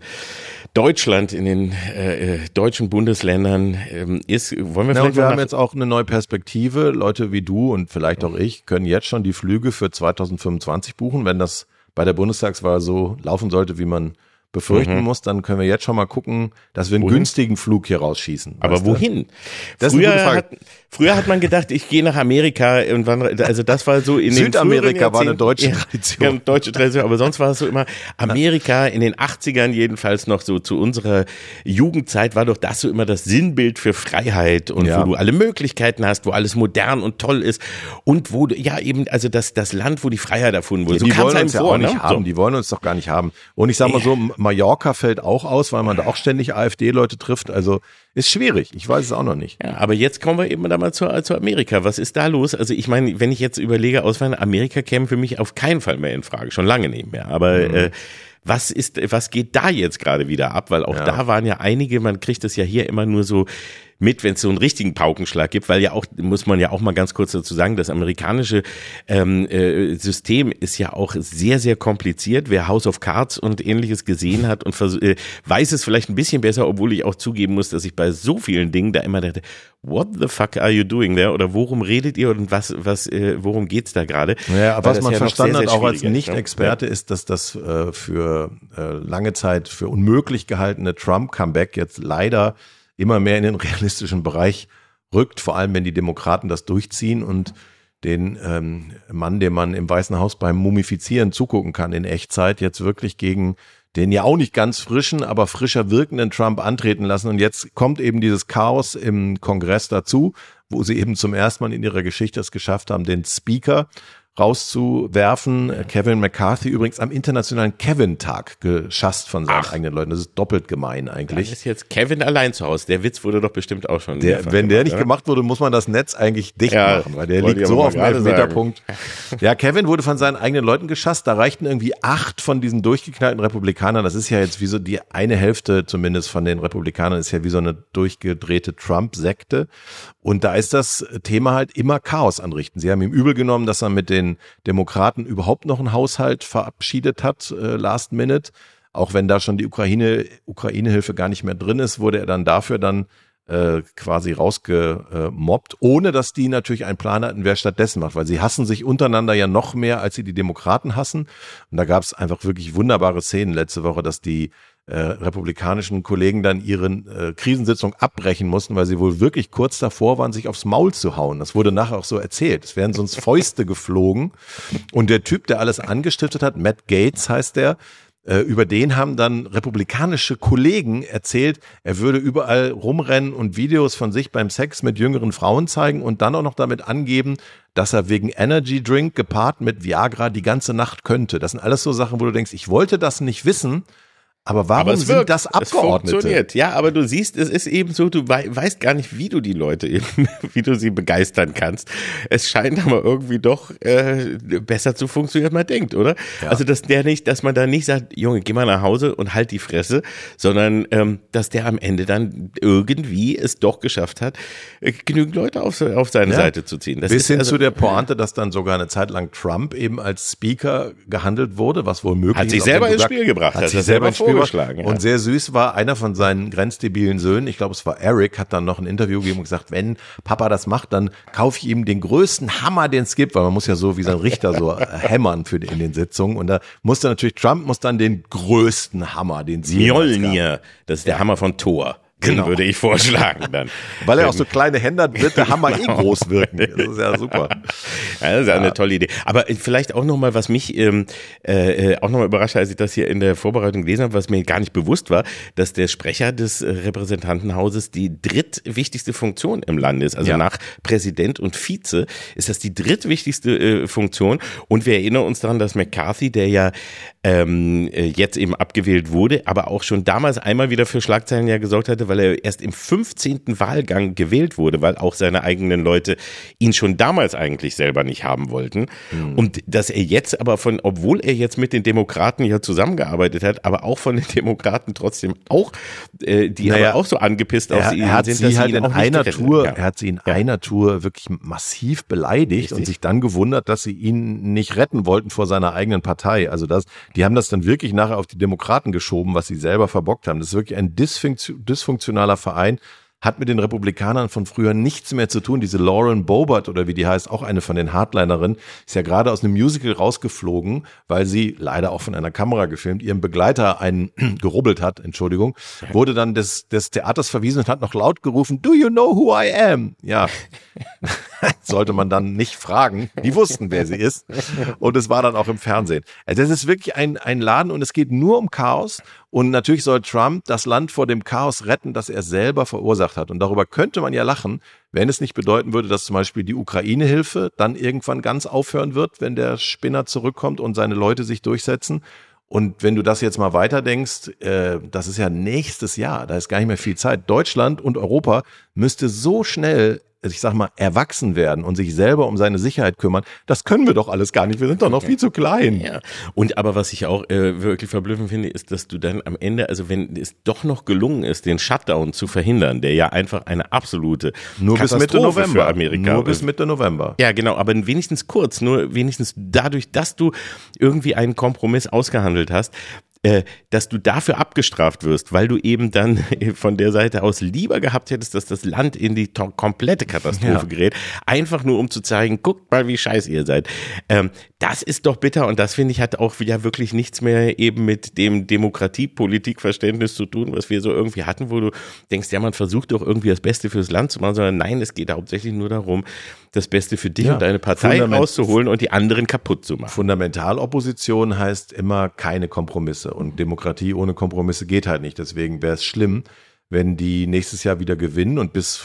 Deutschland, in den äh, äh, deutschen Bundesländern ähm, ist. Wollen wir Ja, vielleicht wir haben jetzt auch eine neue Perspektive. Leute wie du und vielleicht auch ich können jetzt schon die Flüge für 2025 buchen. Wenn das bei der Bundestagswahl so laufen sollte, wie man befürchten muss, dann können wir jetzt schon mal gucken, dass wir einen Mhm. Wohin? günstigen Flug hier rausschießen. Aber weißt du? wohin? Das ist eine früher, gute Frage. hat, früher hat man gedacht, ich gehe nach Amerika und wann, also das war so in den Südamerika war eine deutsche Tradition. Ja, eine deutsche Tradition, aber sonst war es so immer Amerika in den 80ern jedenfalls noch so zu unserer Jugendzeit war doch das so immer das Sinnbild für Freiheit und Ja. wo du alle Möglichkeiten hast, wo alles modern und toll ist und wo du, ja eben, also das, das Land, wo die Freiheit erfunden wurde. die kam's wollen uns ja vor, auch nicht ne? haben. So. Die wollen uns doch gar nicht haben. Und ich sag mal so, Mallorca fällt auch aus, weil man da auch ständig AfD-Leute trifft. Also ist schwierig. Ich weiß es auch noch nicht. Ja, aber jetzt kommen wir eben da mal zu, zu Amerika. Was ist da los? Also ich meine, wenn ich jetzt überlege, Auswandern, Amerika käme für mich auf keinen Fall mehr in Frage, schon lange nicht mehr. Aber Mhm. äh, was ist, was geht da jetzt gerade wieder ab? Weil auch Ja. da waren ja einige, man kriegt das ja hier immer nur so mit, wenn es so einen richtigen Paukenschlag gibt, weil ja auch, muss man ja auch mal ganz kurz dazu sagen, das amerikanische ähm, äh, System ist ja auch sehr, sehr kompliziert. Wer House of Cards und ähnliches gesehen hat und äh, weiß es vielleicht ein bisschen besser, obwohl ich auch zugeben muss, dass ich bei so vielen Dingen da immer dachte, what the fuck are you doing there? Oder worum redet ihr und was, was, äh, worum geht's da gerade? Ja, aber was man ja verstanden sehr, hat, auch als ne? Nicht-Experte, ist, dass das äh, für äh, lange Zeit für unmöglich gehaltene Trump-Comeback jetzt leider immer mehr in den realistischen Bereich rückt, vor allem wenn die Demokraten das durchziehen und den ähm, Mann, dem man im Weißen Haus beim Mumifizieren zugucken kann in Echtzeit, jetzt wirklich gegen den ja auch nicht ganz frischen, aber frischer wirkenden Trump antreten lassen. Und jetzt kommt eben dieses Chaos im Kongress dazu, wo sie eben zum ersten Mal in ihrer Geschichte es geschafft haben, den Speaker rauszuwerfen. Kevin McCarthy übrigens am internationalen Kevin-Tag geschasst von seinen Ach. eigenen Leuten. Das ist doppelt gemein eigentlich. ist jetzt Kevin allein zu Hause. Der Witz wurde doch bestimmt auch schon. Der, wenn der gemacht, nicht oder? gemacht wurde, muss man das Netz eigentlich dicht Ja, machen, weil der liegt so auf dem gerade Elfmeterpunkt. Ja, Kevin wurde von seinen eigenen Leuten geschasst. Da reichten irgendwie acht von diesen durchgeknallten Republikanern. Das ist ja jetzt wie so die eine Hälfte zumindest von den Republikanern ist ja wie so eine durchgedrehte Trump-Sekte. Und da ist das Thema halt immer Chaos anrichten. Sie haben ihm übel genommen, dass er mit den Demokraten überhaupt noch einen Haushalt verabschiedet hat, äh, last minute. Auch wenn da schon die Ukraine, Ukraine-Hilfe gar nicht mehr drin ist, wurde er dann dafür dann äh, quasi rausgemobbt, ohne dass die natürlich einen Plan hatten, wer stattdessen macht, weil sie hassen sich untereinander ja noch mehr, als sie die Demokraten hassen. Und da gab es einfach wirklich wunderbare Szenen letzte Woche, dass die äh, republikanischen Kollegen dann ihre äh, Krisensitzung abbrechen mussten, weil sie wohl wirklich kurz davor waren, sich aufs Maul zu hauen. Das wurde nachher auch so erzählt. Es wären sonst Fäuste geflogen. Und der Typ, der alles angestiftet hat, Matt Gates heißt der, äh, über den haben dann republikanische Kollegen erzählt, er würde überall rumrennen und Videos von sich beim Sex mit jüngeren Frauen zeigen und dann auch noch damit angeben, dass er wegen Energy Drink gepaart mit Viagra die ganze Nacht könnte. Das sind alles so Sachen, wo du denkst, ich wollte das nicht wissen, aber warum Aber es sind wirkt, das es Abgeordnete? funktioniert. Ja, aber du siehst, es ist eben so, du wei weißt gar nicht, wie du die Leute, eben, wie du sie begeistern kannst. Es scheint aber irgendwie doch äh, besser zu funktionieren, als man denkt, oder? Also, dass der nicht, dass man da nicht sagt, Junge, geh mal nach Hause und halt die Fresse, sondern ähm, dass der am Ende dann irgendwie es doch geschafft hat, äh, genügend Leute auf, auf seine Ja. Seite zu ziehen. Das Bis ist hin also, zu der Pointe, dass dann sogar eine Zeit lang Trump eben als Speaker gehandelt wurde, was wohl möglich Hat ist. sich auch selber ins Spiel gebracht, Hat hat sich selber ins Spiel vorgeschlagen. Ja. Und sehr süß war einer von seinen grenzdebilen Söhnen, ich glaube es war Eric, hat dann noch ein Interview gegeben und gesagt, wenn Papa das macht, dann kaufe ich ihm den größten Hammer, den es gibt, weil man muss ja so wie sein Richter so äh, hämmern für die, in den Sitzungen. Und da musste natürlich, Trump muss dann den größten Hammer, den sie Mjolnir, das ist der Hammer von Thor. Genau. würde ich vorschlagen dann. Weil er auch so kleine Hände hat, wird der Hammer eh genau. eh groß wirken. Das ist ja super. Ja, das ist ja. eine tolle Idee. Aber vielleicht auch nochmal, was mich ähm, äh, äh auch nochmal überrascht, als ich das hier in der Vorbereitung gelesen habe, was mir gar nicht bewusst war, dass der Sprecher des Repräsentantenhauses die drittwichtigste Funktion im Land ist. Also ja. nach Präsident und Vize ist das die drittwichtigste äh, Funktion. Und wir erinnern uns daran, dass McCarthy, der ja ähm, äh, jetzt eben abgewählt wurde, aber auch schon damals einmal wieder für Schlagzeilen ja gesorgt hatte, weil er erst im 15. Wahlgang gewählt wurde, weil auch seine eigenen Leute ihn schon damals eigentlich selber nicht haben wollten. Mhm. Und dass er jetzt aber von, obwohl er jetzt mit den Demokraten ja zusammengearbeitet hat, aber auch von den Demokraten trotzdem auch, äh, die naja, aber auch so angepisst er, auf ihn er hat sind, sie halt in einer Tour, ja. er hat sie in ja. einer Tour wirklich massiv beleidigt Richtig. und sich dann gewundert, dass sie ihn nicht retten wollten vor seiner eigenen Partei. Also das, die haben das dann wirklich nachher auf die Demokraten geschoben, was sie selber verbockt haben. Das ist wirklich ein dysfunktionaler Verein, hat mit den Republikanern von früher nichts mehr zu tun. Diese Lauren Bobert oder wie die heißt, auch eine von den Hardlinerinnen, ist ja gerade aus einem Musical rausgeflogen, weil sie leider auch von einer Kamera gefilmt, ihrem Begleiter einen gerubbelt hat, Entschuldigung, wurde dann des, des Theaters verwiesen und hat noch laut gerufen, Do you know who I am? Ja, sollte man dann nicht fragen. Die wussten, wer sie ist. Und es war dann auch im Fernsehen. Also es ist wirklich ein, ein Laden und es geht nur um Chaos. Und natürlich soll Trump das Land vor dem Chaos retten, das er selber verursacht hat. Und darüber könnte man ja lachen, wenn es nicht bedeuten würde, dass zum Beispiel die Ukraine-Hilfe dann irgendwann ganz aufhören wird, wenn der Spinner zurückkommt und seine Leute sich durchsetzen. Und wenn du das jetzt mal weiterdenkst, äh, das ist ja nächstes Jahr, da ist gar nicht mehr viel Zeit. Deutschland und Europa müsste so schnell ich sag mal, erwachsen werden und sich selber um seine Sicherheit kümmern, das können wir doch alles gar nicht. Wir sind doch noch viel zu klein. Ja. Und aber was ich auch äh, wirklich verblüffend finde, ist, dass du dann am Ende, also wenn es doch noch gelungen ist, den Shutdown zu verhindern, der ja einfach eine absolute nur bis Mitte November für Amerika nur bis Mitte November. Ja, genau, aber wenigstens kurz, nur wenigstens dadurch, dass du irgendwie einen Kompromiss ausgehandelt hast, dass du dafür abgestraft wirst, weil du eben dann von der Seite aus lieber gehabt hättest, dass das Land in die komplette Katastrophe ja. gerät, einfach nur um zu zeigen, guckt mal, wie scheiße ihr seid. Ähm, das ist doch bitter und das finde ich hat auch ja wirklich nichts mehr eben mit dem Demokratiepolitikverständnis zu tun, was wir so irgendwie hatten, wo du denkst, ja, man versucht doch irgendwie das Beste fürs Land zu machen, sondern nein, es geht hauptsächlich nur darum, das Beste für dich ja, und deine Partei Fundament rauszuholen und die anderen kaputt zu machen. Fundamentalopposition heißt immer keine Kompromisse und Demokratie ohne Kompromisse geht halt nicht. Deswegen wäre es schlimm, wenn die nächstes Jahr wieder gewinnen und bis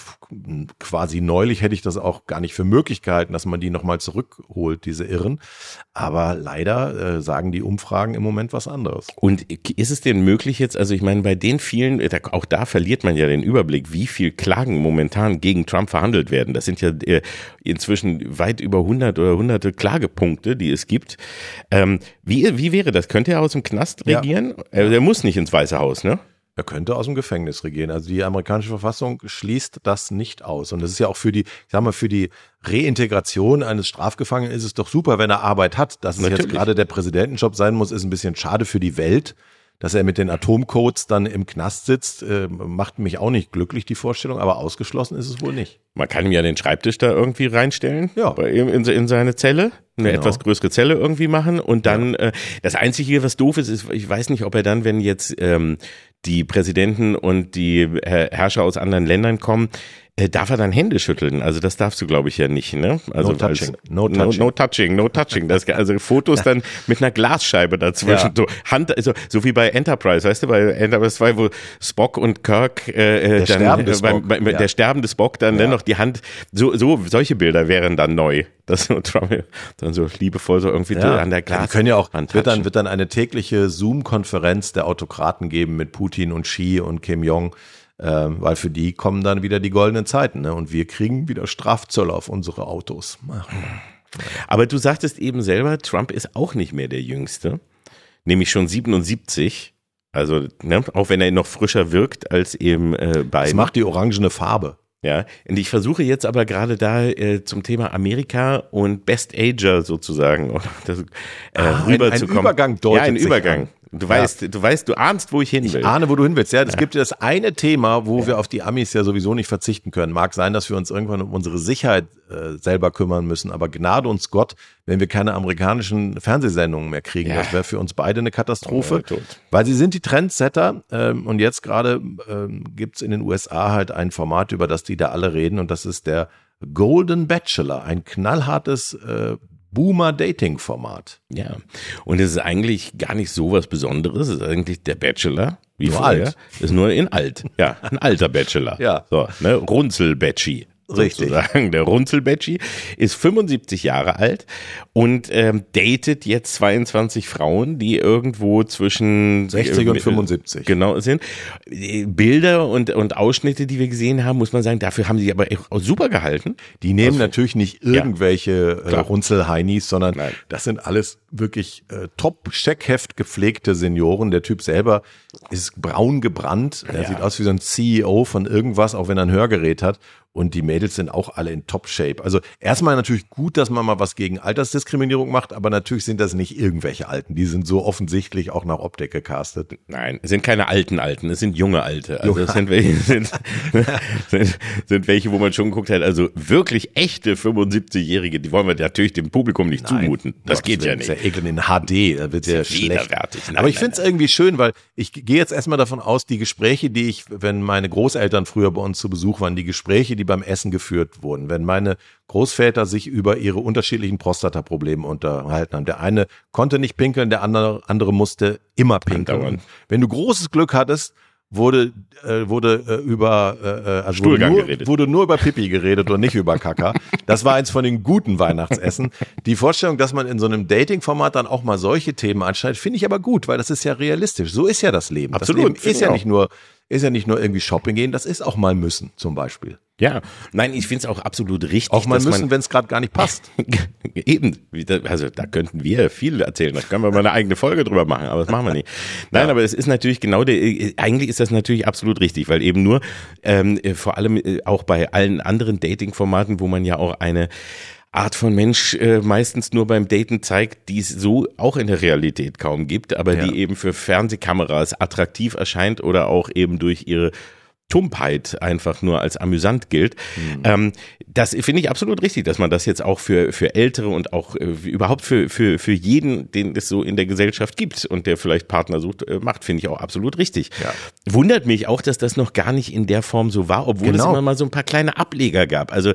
quasi neulich hätte ich das auch gar nicht für möglich gehalten, dass man die nochmal zurückholt, diese Irren. Aber leider äh, sagen die Umfragen im Moment was anderes. Und ist es denn möglich jetzt, also ich meine, bei den vielen, auch da verliert man ja den Überblick, wie viel Klagen momentan gegen Trump verhandelt werden. Das sind ja äh, inzwischen weit über 100 oder hunderte Klagepunkte, die es gibt. Ähm, wie, wie wäre das? Könnte er aus dem Knast regieren? Ja. Er muss nicht ins Weiße Haus, ne? Er könnte aus dem Gefängnis regieren. Also die amerikanische Verfassung schließt das nicht aus. Und das ist ja auch für die, ich sag mal, für die Reintegration eines Strafgefangenen ist es doch super, wenn er Arbeit hat. Dass es jetzt gerade der Präsidentenjob sein muss, ist ein bisschen schade für die Welt dass er mit den Atomcodes dann im Knast sitzt, äh, macht mich auch nicht glücklich, die Vorstellung, aber ausgeschlossen ist es wohl nicht. Man kann ihm ja den Schreibtisch da irgendwie reinstellen, ja. bei ihm in, in seine Zelle, eine genau. etwas größere Zelle irgendwie machen und dann, ja. äh, das Einzige, was doof ist, ist, ich weiß nicht, ob er dann, wenn jetzt ähm, die Präsidenten und die Herrscher aus anderen Ländern kommen, darf er dann Hände schütteln? Also das darfst du, glaube ich, ja nicht, ne? Also no touching. No touching. No, no touching, no touching. Das, also Fotos dann mit einer Glasscheibe dazwischen. Ja. So Hand, also so wie bei Enterprise, weißt du, bei Enterprise 2, wo Spock und Kirk äh, der dann sterbende Spock. Bei, bei, ja. der sterbende Spock dann ja. ne, noch die Hand. So, so solche Bilder wären dann neu. Das so Trump dann so liebevoll so irgendwie ja. an der Glas. Die können ja auch wird dann wird dann eine tägliche Zoom-Konferenz der Autokraten geben mit Putin und Xi und Kim Jong ähm, weil für die kommen dann wieder die goldenen Zeiten ne? und wir kriegen wieder Strafzölle auf unsere Autos. Aber du sagtest eben selber, Trump ist auch nicht mehr der Jüngste, nämlich schon 77. Also, ne, auch wenn er noch frischer wirkt als eben äh, Biden. Das macht die orangene Farbe. Ja, und ich versuche jetzt aber gerade da äh, zum Thema Amerika und Best Ager sozusagen oder das, äh, ah, rüberzukommen. Ein, ein Übergang deutet Ja, ein Übergang. Du weißt, du weißt, du ahnst, wo ich hin will. Ich ahne, wo du hin willst. Ja, es gibt ja das eine Thema, wo wir auf die Amis ja sowieso nicht verzichten können. Mag sein, dass wir uns irgendwann um unsere Sicherheit äh, selber kümmern müssen, aber Gnade uns Gott, wenn wir keine amerikanischen Fernsehsendungen mehr kriegen. Ja. Das wäre für uns beide eine Katastrophe, Ja, weil sie sind die Trendsetter ähm, und jetzt gerade ähm, gibt's in den USA halt ein Format, über das die da alle reden und das ist der Golden Bachelor, ein knallhartes äh, Boomer-Dating-Format. Ja. Und es ist eigentlich gar nicht so was Besonderes. Es ist eigentlich der Bachelor. Wie Nur vorher. alt. Ist nur in alt. Ja, ein alter Bachelor. Ja. So, ne? Runzel-Betschi. Richtig. Sozusagen. Der Runzel-Betschi ist 75 Jahre alt und ähm, datet jetzt 22 Frauen, die irgendwo zwischen 60 und äh, 75. Genau sind. Äh, Bilder und, und Ausschnitte, die wir gesehen haben, muss man sagen, dafür haben sie aber auch super gehalten. Die nehmen natürlich nicht irgendwelche äh, Klar. Runzelheinis, sondern Nein. das sind alles wirklich äh, top Checkheft gepflegte Senioren. Der Typ selber ist braun gebrannt. Er Ja. sieht aus wie so ein CEO von irgendwas, auch wenn er ein Hörgerät hat. Und die Mädels sind auch alle in Top-Shape. Also erstmal natürlich gut, dass man mal was gegen Altersdiskriminierung macht, aber natürlich sind das nicht irgendwelche Alten. Die sind so offensichtlich auch nach Optik gecastet. Nein, es sind keine alten Alten, es sind junge Alte. Also es sind welche, sind, sind, sind welche, wo man schon geguckt hat, also wirklich echte 75-Jährige, die wollen wir natürlich dem Publikum nicht zumuten. Das Gott, geht ja Das nicht. ist ja ekelnd in HD, da wird ja schlecht. Nein, Aber ich nein, finde es irgendwie schön, weil ich gehe jetzt erstmal davon aus, die Gespräche, die ich, wenn meine Großeltern früher bei uns zu Besuch waren, die Gespräche, die beim Essen geführt wurden, wenn meine Großväter sich über ihre unterschiedlichen Prostataprobleme unterhalten haben. Der eine konnte nicht pinkeln, der andere, andere musste immer pinkeln. Und wenn du großes Glück hattest, wurde äh, wurde äh, über äh, äh, also Stuhlgang nur, geredet. wurde nur über Pipi geredet und nicht über Kaka. Das war eins von den guten Weihnachtsessen. Die Vorstellung, dass man in so einem Dating-Format dann auch mal solche Themen anschneidet, finde ich aber gut, weil das ist ja realistisch. So ist ja das Leben. Absolut, Das Leben ist ja ich nicht nur ist ja nicht nur irgendwie shopping gehen, das ist auch mal müssen zum Beispiel. Ja, nein, ich finde es auch absolut richtig. Auch mal müssen, wenn es gerade gar nicht passt. Eben, also da könnten wir viel erzählen, da können wir mal eine eigene Folge drüber machen, aber das machen wir nicht. Nein, aber es ist natürlich genau der, äh, eigentlich ist das natürlich absolut richtig, weil eben nur ähm, äh, vor allem äh, auch bei allen anderen Dating-Formaten, wo man ja auch eine Art von Mensch äh, meistens nur beim Daten zeigt, die es so auch in der Realität kaum gibt, aber Ja. die eben für Fernsehkameras attraktiv erscheint oder auch eben durch ihre Tumpheit einfach nur als amüsant gilt. Ähm, das finde ich absolut richtig, dass man das jetzt auch für, für Ältere und auch äh, überhaupt für, für, für jeden, den es so in der Gesellschaft gibt und der vielleicht Partner sucht, äh, macht, finde ich auch absolut richtig. Ja. Wundert mich auch, dass das noch gar nicht in der Form so war, obwohl es Genau. immer mal so ein paar kleine Ableger gab. Also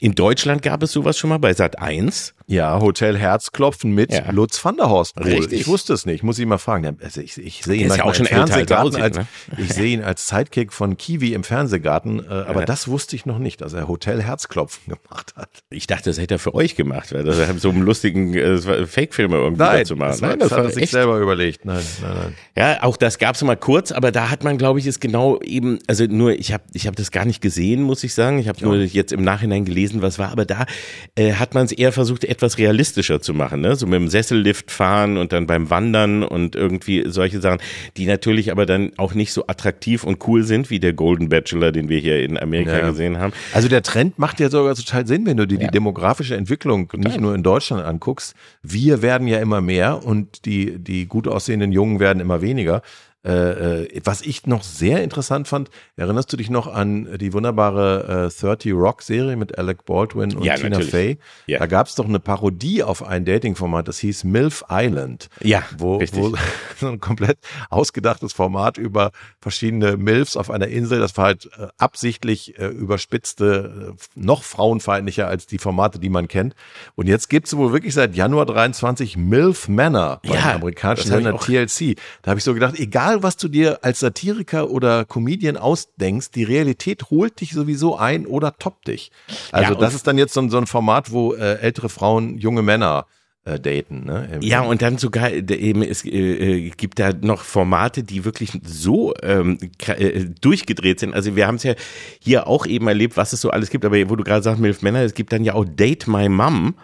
in Deutschland gab es sowas schon mal bei Sat 1. Ja, Hotel Herzklopfen mit Ja. Lutz van der Horst. wohl. Richtig. Ich wusste es nicht, muss ich mal fragen. Ja, Also ich, ich sehe ihn ja auch schon im als er Fernsehgarten als, ich sehe ihn als Sidekick von Kiwi im Fernsehgarten, äh, aber Ja. das wusste ich noch nicht, dass er Hotel Herzklopfen gemacht hat. Ich dachte, das hätte er für euch gemacht, weil das er so einen lustigen äh, Fake-Filme irgendwie dazu machen. das, war, das, hat er sich selber überlegt. Nein, nein, nein. Ja, auch das gab's mal kurz, aber da hat man, glaube ich, es genau eben, also nur, ich habe ich hab das gar nicht gesehen, muss ich sagen. Ich habe nur jetzt im Nachhinein gelesen, was war, aber da äh, hat man es eher versucht, etwas realistischer zu machen, ne? So mit dem Sessellift fahren und dann beim Wandern und irgendwie solche Sachen, die natürlich aber dann auch nicht so attraktiv und cool sind wie der Golden Bachelor, den wir hier in Amerika Ja. gesehen haben. Also der Trend macht ja sogar total Sinn, wenn du dir die demografische Entwicklung nicht nur in Deutschland anguckst. Wir werden ja immer mehr und die, die gut aussehenden Jungen werden immer weniger. Äh, äh, was ich noch sehr interessant fand, erinnerst du dich noch an die wunderbare äh, 30 Rock Serie mit Alec Baldwin und Ja, Tina natürlich. Fey? Ja. Da gab es doch eine Parodie auf ein Dating-Format, das hieß MILF Island. Ja, wo, richtig. wo so ein komplett ausgedachtes Format über verschiedene MILFs auf einer Insel. Das war halt äh, absichtlich äh, überspitzte, äh, noch frauenfeindlicher als die Formate, die man kennt. Und jetzt gibt's wohl wirklich seit Januar 23 MILF Männer beim Ja, amerikanischen Sender TLC. Da habe ich so gedacht, egal was du dir als Satiriker oder Comedian ausdenkst, die Realität holt dich sowieso ein oder toppt dich. Also Ja, das ist dann jetzt so, ein- so ein Format, wo äh, ältere Frauen junge Männer äh, daten. Ne? Im- Ja, und dann sogar äh, eben, es äh, äh, gibt da noch Formate, die wirklich so ähm, äh, durchgedreht sind. Also wir haben es ja hier auch eben erlebt, was es so alles gibt, aber wo du gerade sagst, Milf Männer, es gibt dann ja auch Date My Mom.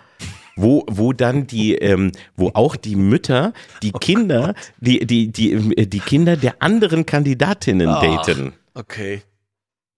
Wo, wo dann die, ähm, wo auch die Mütter, die Kinder, die, die, die, äh, die Kinder der anderen Kandidatinnen Ah. daten. Okay.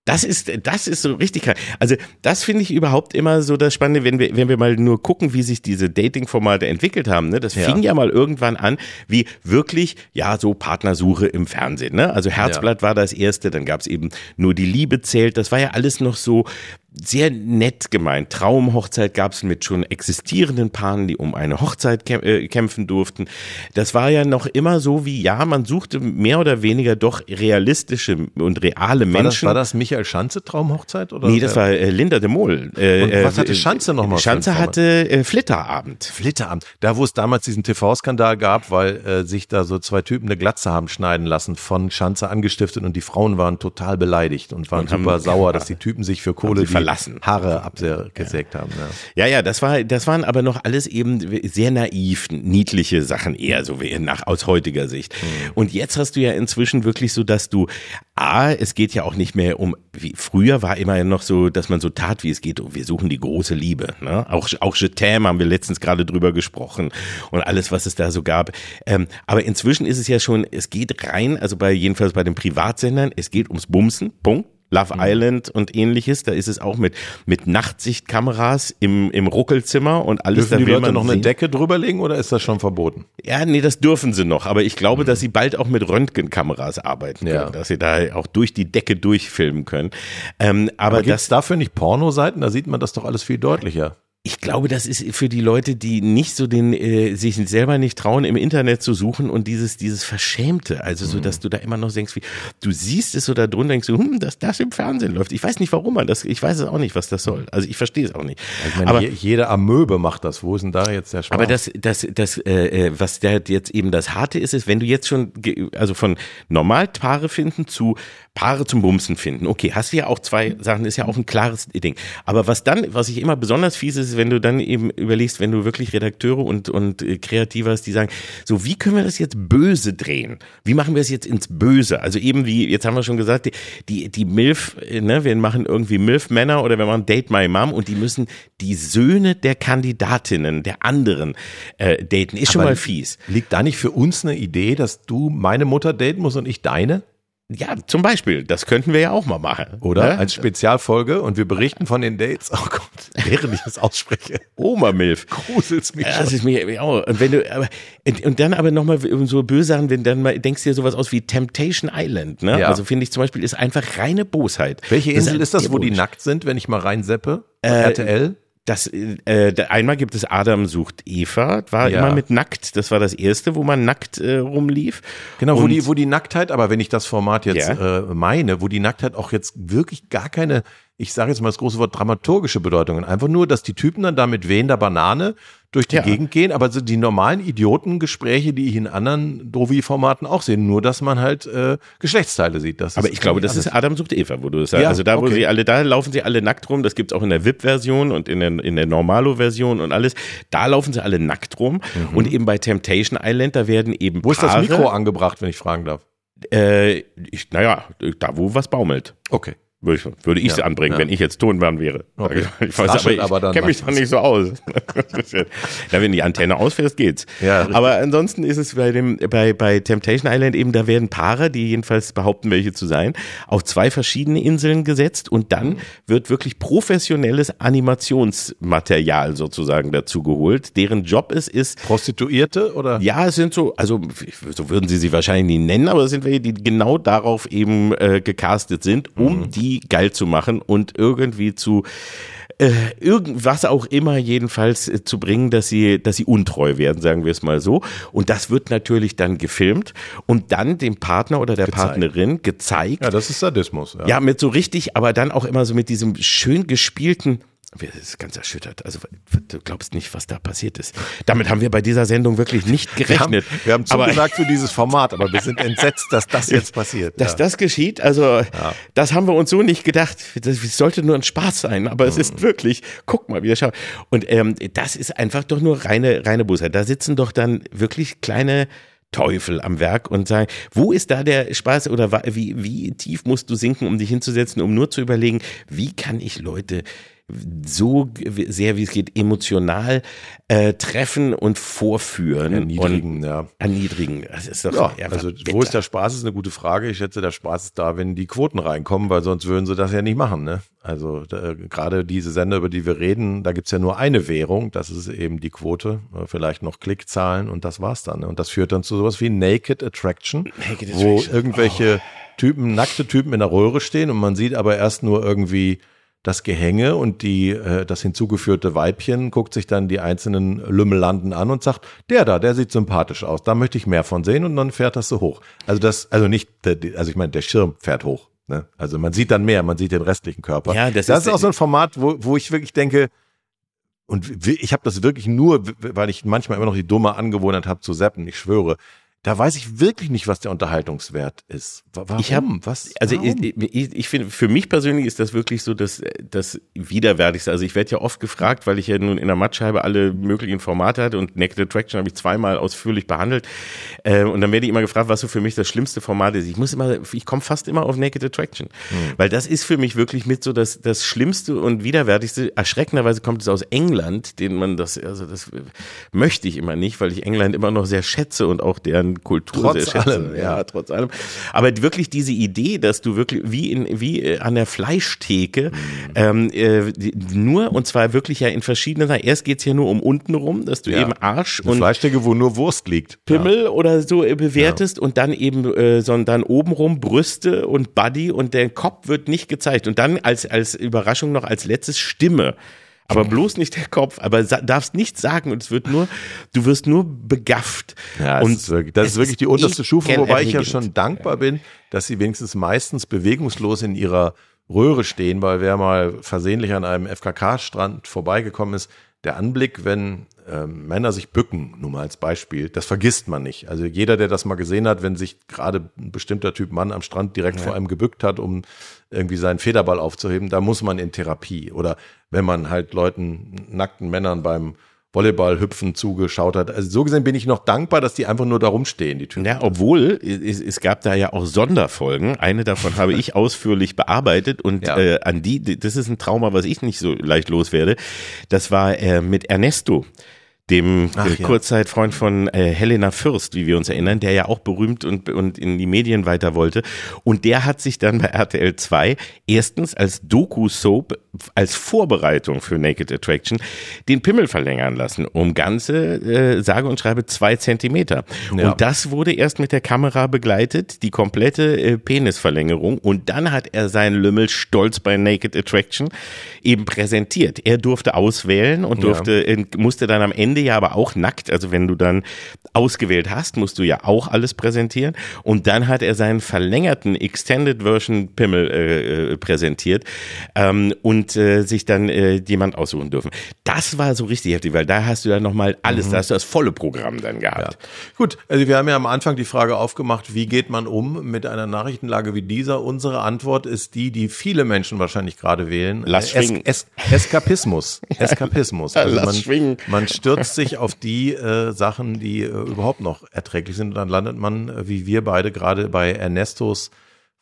Das ist, das ist so richtig krass. Also, das finde ich überhaupt immer so das Spannende, wenn wir, wenn wir mal nur gucken, wie sich diese Dating-Formate entwickelt haben. Ne? Das fing ja. ja mal irgendwann an, wie wirklich, ja, so Partnersuche im Fernsehen. Ne? Also Herzblatt ja. war das erste, dann gab es eben nur die Liebe zählt. Das war ja alles noch so sehr nett gemeint. Traumhochzeit gab es mit schon existierenden Paaren, die um eine Hochzeit äh, kämpfen durften. Das war ja noch immer so wie, ja, man suchte mehr oder weniger doch realistische und reale Menschen. War das, war das Michael Schanze Traumhochzeit? Oder? Nee, das war äh, Linda de Mol. Äh, und was hatte äh, Schanze nochmal? Schanze hatte äh, Flitterabend. Flitterabend. Da, wo es damals diesen TV-Skandal gab, weil äh, sich da so zwei Typen eine Glatze haben schneiden lassen, von Schanze angestiftet und die Frauen waren total beleidigt und waren und super haben, sauer, dass die Typen sich für Kohle verlassen. Haare abgesägt ja. haben. Ja. ja, ja, das war, das waren aber noch alles eben sehr naiv, niedliche Sachen eher so wie nach aus heutiger Sicht. Mhm. Und jetzt hast du ja inzwischen wirklich so, dass du A, es geht ja auch nicht mehr um, wie früher war immer noch so, dass man so tat, wie es geht, wir suchen die große Liebe. Ne? Auch, auch Je t'aime haben wir letztens gerade drüber gesprochen und alles, was es da so gab. Ähm, aber inzwischen ist es ja schon, es geht rein, also bei jedenfalls bei den Privatsendern, es geht ums Bumsen, Punkt. Love mhm. Island und ähnliches. Da ist es auch mit, mit Nachtsichtkameras im, im Ruckelzimmer und alles. Dürfen da die Leute noch eine Decke drüberlegen oder ist das schon verboten? Ja, nee, das dürfen sie noch. Aber ich glaube, mhm. dass sie bald auch mit Röntgenkameras arbeiten können, ja. dass sie da auch durch die Decke durchfilmen können. Ähm, aber aber gibt es dafür nicht Pornoseiten? Da sieht man das doch alles viel deutlicher ich glaube, das ist für die Leute, die nicht so den, äh, sich selber nicht trauen, im Internet zu suchen und dieses, dieses Verschämte, also so, dass mhm. du da immer noch denkst, wie, du siehst es so da drunter, denkst du, hm, dass das im Fernsehen läuft. Ich weiß nicht, warum man das, ich weiß es auch nicht, was das soll. Also ich verstehe es auch nicht. Ich meine, aber jede Amöbe macht das. Wo ist denn da jetzt der Spaß? Aber das, das, das, äh, äh was da jetzt eben das Harte ist, ist, wenn du jetzt schon, also von normal Paare finden zu Paare zum Bumsen finden. Okay, hast du ja auch zwei Sachen, ist ja auch ein klares Ding. Aber was dann, was ich immer besonders fies ist, wenn du dann eben überlegst, wenn du wirklich Redakteure und, und äh, Kreative hast, die sagen, so wie können wir das jetzt böse drehen? Wie machen wir es jetzt ins Böse? Also eben wie, jetzt haben wir schon gesagt, die, die, die MILF, äh, ne, wir machen irgendwie MILF-Männer oder wir machen Date My Mom und die müssen die Söhne der Kandidatinnen, der anderen äh, daten. Ist Aber schon mal fies. Liegt da nicht für uns eine Idee, dass du meine Mutter daten musst und ich deine? Ja, zum Beispiel. Das könnten wir ja auch mal machen. Oder? Ne? Als Spezialfolge und wir berichten von den Dates. Oh Gott, während ich das ausspreche. Oma Milf. Gruselt's mich. Das ist mir auch. Und wenn du, aber, und dann aber nochmal so böse Sachen, wenn dann mal, denkst du dir sowas aus wie Temptation Island, ne? Ja. Also finde ich zum Beispiel ist einfach reine Bosheit. Welche Insel ist das, wo die nackt sind, wenn ich mal reinseppe? Äh, RTL? Das, äh, einmal gibt es Adam sucht Eva, war ja. immer mit nackt. Das war das erste, wo man nackt äh, rumlief. Genau, wo die, wo die Nacktheit, aber wenn ich das Format jetzt ja. äh, meine, wo die Nacktheit auch jetzt wirklich gar keine ich sage jetzt mal das große Wort dramaturgische Bedeutungen. Einfach nur, dass die Typen dann da mit wehender Banane durch die ja. Gegend gehen, aber so die normalen Idiotengespräche, die ich in anderen Dovi-Formaten auch sehe, nur dass man halt äh, Geschlechtsteile sieht. Das aber ich glaube, das ist Adam sucht Eva, wo du es sagst. Ja, also da, wo okay. sie alle, da laufen sie alle nackt rum. Das gibt's auch in der VIP-Version und in der, in der Normalo-Version und alles. Da laufen sie alle nackt rum. Mhm. Und eben bei Temptation Island, da werden eben Wo Paare, ist das Mikro angebracht, wenn ich fragen darf? Äh, ich, naja, da wo was baumelt. Okay. Würde ich, würde ich ja, sie anbringen, ja. wenn ich jetzt Tonmann wäre. Okay. Ich weiß, aber ich aber kenne mich doch nicht so aus. ja, wenn die Antenne ausfährst, geht's. Ja, aber ansonsten ist es bei dem, bei, bei Temptation Island eben, da werden Paare, die jedenfalls behaupten, welche zu sein, auf zwei verschiedene Inseln gesetzt und dann mhm. wird wirklich professionelles Animationsmaterial sozusagen dazu geholt, deren Job es ist. Prostituierte oder? Ja, es sind so, also so würden sie sie wahrscheinlich nie nennen, aber es sind welche, die genau darauf eben äh, gecastet sind, um mhm. die geil zu machen und irgendwie zu äh, irgendwas auch immer jedenfalls äh, zu bringen, dass sie, dass sie untreu werden, sagen wir es mal so. Und das wird natürlich dann gefilmt und dann dem Partner oder der gezeigt. Partnerin gezeigt. Ja, das ist Sadismus. Ja. ja, mit so richtig, aber dann auch immer so mit diesem schön gespielten wir sind ganz erschüttert. Also du glaubst nicht, was da passiert ist. Damit haben wir bei dieser Sendung wirklich nicht gerechnet. Wir haben, wir haben zugesagt für dieses Format, aber wir sind entsetzt, dass das jetzt passiert. Dass ja. das geschieht, also ja. das haben wir uns so nicht gedacht. Das sollte nur ein Spaß sein, aber mhm. es ist wirklich, guck mal, wie er schaut. Und ähm, das ist einfach doch nur reine, reine Buße. Da sitzen doch dann wirklich kleine Teufel am Werk und sagen, wo ist da der Spaß oder wie, wie tief musst du sinken, um dich hinzusetzen, um nur zu überlegen, wie kann ich Leute so sehr wie es geht emotional äh, treffen und vorführen Erniedrigen, und ja. erniedrigen. Das ist doch Ja, also bitter. wo ist der Spaß, ist eine gute Frage. Ich schätze, der Spaß ist da, wenn die Quoten reinkommen, weil sonst würden sie das ja nicht machen. Ne? Also da, gerade diese Sender, über die wir reden, da gibt's ja nur eine Währung, das ist eben die Quote, äh, vielleicht noch Klickzahlen und das war's dann. Ne? Und das führt dann zu sowas wie Naked Attraction, Naked wo Attraction. irgendwelche Typen, nackte Typen in der Röhre stehen und man sieht aber erst nur irgendwie das Gehänge und die äh, das hinzugeführte Weibchen guckt sich dann die einzelnen Lümmellanden an und sagt, der da, der sieht sympathisch aus, da möchte ich mehr von sehen und dann fährt das so hoch. Also das, also nicht, also ich meine, der Schirm fährt hoch. Ne? Also man sieht dann mehr, man sieht den restlichen Körper. Ja, das das ist- ist auch so ein Format, wo, wo ich wirklich denke, und ich habe das wirklich nur, weil ich manchmal immer noch die dumme Angewohnheit habe zu zappen, ich schwöre. Da weiß ich wirklich nicht, was der Unterhaltungswert ist. Wa- Warum? Ich hab- was? Also ich, ich, ich finde, für mich persönlich ist das wirklich so das, das Widerwärtigste. Also ich werde ja oft gefragt, weil ich ja nun in der Mattscheibe alle möglichen Formate hatte und Naked Attraction habe ich zweimal ausführlich behandelt. Äh, und dann werde ich immer gefragt, was so für mich das schlimmste Format ist. Ich muss immer, ich komme fast immer auf Naked Attraction. Weil das ist für mich wirklich mit so das, das Schlimmste und Widerwärtigste. Erschreckenderweise kommt es aus England, den man das, also das möchte ich immer nicht, weil ich England immer noch sehr schätze und auch deren Kultur Trotz sehr schätze. allem, ja. ja, trotz allem. Aber wirklich diese Idee, dass du wirklich wie in wie äh, an der Fleischtheke Mhm. ähm, äh, nur und zwar wirklich ja in verschiedenen. Erst geht's ja nur um unten rum, dass du Ja. eben Arsch Eine und Fleischdecke, wo nur Wurst liegt. Pimmel oder so äh, bewertest und dann eben, äh, sondern obenrum Brüste und Body und der Kopf wird nicht gezeigt und dann als, als Überraschung noch als letztes Stimme. Aber bloß nicht der Kopf, aber darfst nichts sagen und es wird nur, du wirst nur begafft. Ja, das und ist wirklich, das ist wirklich die unterste Stufe, wobei ich ja schon dankbar bin, dass sie wenigstens meistens bewegungslos in ihrer Röhre stehen, weil wer mal versehentlich an einem FKK-Strand vorbeigekommen ist, der Anblick, wenn ähm, Männer sich bücken, nur mal als Beispiel, das vergisst man nicht. Also jeder, der das mal gesehen hat, wenn sich gerade ein bestimmter Typ Mann am Strand direkt vor einem gebückt hat, um irgendwie seinen Federball aufzuheben, da muss man in Therapie. Oder wenn man halt Leuten, nackten Männern beim Volleyballhüpfen zugeschaut hat. Also so gesehen bin ich noch dankbar, dass die einfach nur da rumstehen, die Typen. Ja, obwohl es, es gab da ja auch Sonderfolgen. Eine davon habe ich ausführlich bearbeitet und Ja. äh, an die, das ist ein Trauma, was ich nicht so leicht loswerde. Das war äh, mit Ernesto dem Ach, äh, ja. Kurzzeitfreund von äh, Helena Fürst, wie wir uns erinnern, der ja auch berühmt und, und in die Medien weiter wollte. Und der hat sich dann bei RTL 2 erstens als Doku-Soap als Vorbereitung für Naked Attraction den Pimmel verlängern lassen, um ganze, äh, sage und schreibe, zwei Zentimeter. Ja. Und das wurde erst mit der Kamera begleitet, die komplette äh, Penisverlängerung. Und dann hat er seinen Lümmel stolz bei Naked Attraction eben präsentiert. Er durfte auswählen und Ja. durfte, äh, musste dann am Ende ja aber auch nackt, also wenn du dann ausgewählt hast, musst du ja auch alles präsentieren. Und dann hat er seinen verlängerten Extended Version Pimmel äh, äh, präsentiert ähm, und äh, sich dann äh, jemand aussuchen dürfen. Das war so richtig heftig, weil da hast du dann nochmal alles, da hast du das volle Programm dann Ja. gehabt. Gut, also wir haben ja am Anfang die Frage aufgemacht, wie geht man um mit einer Nachrichtenlage wie dieser? Unsere Antwort ist die, die viele Menschen wahrscheinlich gerade wählen. Lass Es, es, Eskapismus. Eskapismus. Also Lass man, schwingen. man stürzt sich auf die äh, Sachen, die äh, überhaupt noch erträglich sind. Und dann landet man, äh, wie wir beide, gerade bei Ernestos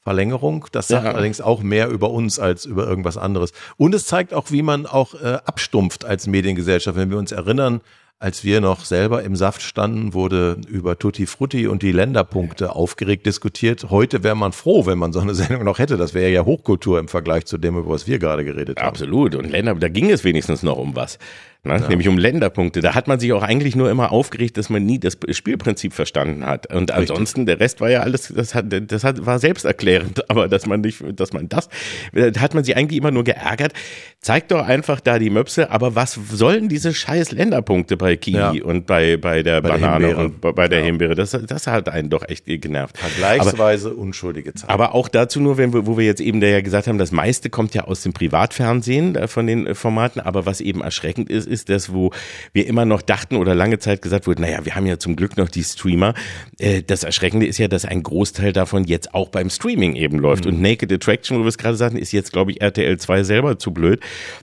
Verlängerung. Das sagt Ja. allerdings auch mehr über uns als über irgendwas anderes. Und es zeigt auch, wie man auch äh, abstumpft als Mediengesellschaft. Wenn wir uns erinnern, als wir noch selber im Saft standen, wurde über Tutti Frutti und die Länderpunkte aufgeregt diskutiert. Heute wäre man froh, wenn man so eine Sendung noch hätte. Das wäre ja Hochkultur im Vergleich zu dem, über was wir gerade geredet haben. Absolut. Und Länder, da ging es wenigstens noch um was. Ne? Nämlich um Länderpunkte. Da hat man sich auch eigentlich nur immer aufgeregt, dass man nie das Spielprinzip verstanden hat. Und ansonsten, der Rest war ja alles, das hat, das hat, war selbsterklärend. Aber dass man nicht, dass man das, da hat man sich eigentlich immer nur geärgert. Zeigt doch einfach da die Möpse. Aber was sollen diese scheiß Länderpunkte bei Kiwi Ja. und bei, bei der Bei der Banane Himbeere. und bei- der Himbeere? Das, das hat einen doch echt genervt. Aber, Vergleichsweise unschuldige Zahlen. aber auch dazu nur, wenn wir, wo wir jetzt eben da ja gesagt haben, das meiste kommt ja aus dem Privatfernsehen äh, von den äh, Formaten, aber was eben erschreckend ist, ist das, wo wir immer noch dachten oder lange Zeit gesagt wurde, naja, wir haben ja zum Glück noch die Streamer. Äh, das Erschreckende ist ja, dass ein Großteil davon jetzt auch beim Streaming eben läuft. Mhm. Und Naked Attraction, wo wir es gerade sagten, ist jetzt, glaube ich, RTL 2 selber zu blöd.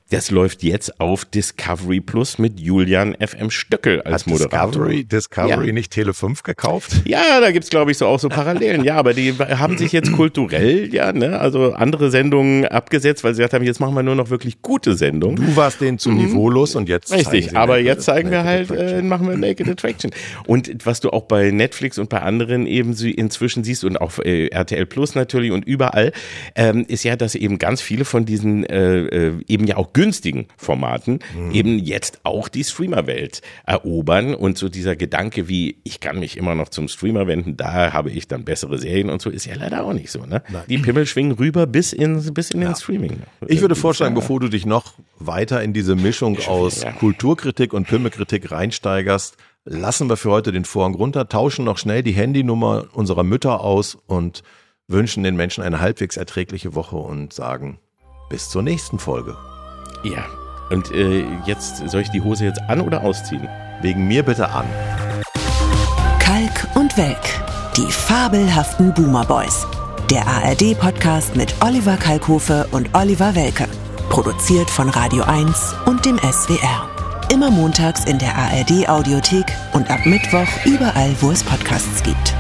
Das läuft jetzt auf Discovery Plus mit Julian FM Stöckel als Hat Moderator. Discovery, Discovery ja. nicht Tele 5 gekauft? Ja, da gibt's glaube ich, so auch so Parallelen. ja, aber die haben sich jetzt kulturell, ja, ne, also andere Sendungen abgesetzt, weil sie gesagt haben, jetzt machen wir nur noch wirklich gute Sendungen. Du warst denen zu mhm. niveaulos und jetzt Richtig, aber jetzt zeigen wir halt, äh, machen wir Naked Attraction. Und was du auch bei Netflix und bei anderen eben inzwischen siehst und auch äh, RTL Plus natürlich und überall, ähm, ist ja, dass eben ganz viele von diesen äh, äh, eben ja auch günstigen Formaten mhm. eben jetzt auch die Streamerwelt erobern und so dieser Gedanke wie, ich kann mich immer noch zum Streamer wenden, da habe ich dann bessere Serien und so, ist ja leider auch nicht so. Ne? Die Pimmel schwingen rüber bis in, bis in ja. den Streaming. Ich würde vorschlagen, bevor du dich noch weiter in diese Mischung aus ja. Kulturkritik und Pimmelkritik reinsteigerst, lassen wir für heute den Vorhang runter, tauschen noch schnell die Handynummer unserer Mütter aus und wünschen den Menschen eine halbwegs erträgliche Woche und sagen bis zur nächsten Folge. Ja, und äh, jetzt soll ich die Hose jetzt an oder ausziehen? Wegen mir bitte an. Kalk und Welk, die fabelhaften Boomer Boys. Der ARD-Podcast mit Oliver Kalkofe und Oliver Welke. Produziert von Radio 1 und dem SWR. Immer montags in der ARD-Audiothek und ab Mittwoch überall, wo es Podcasts gibt.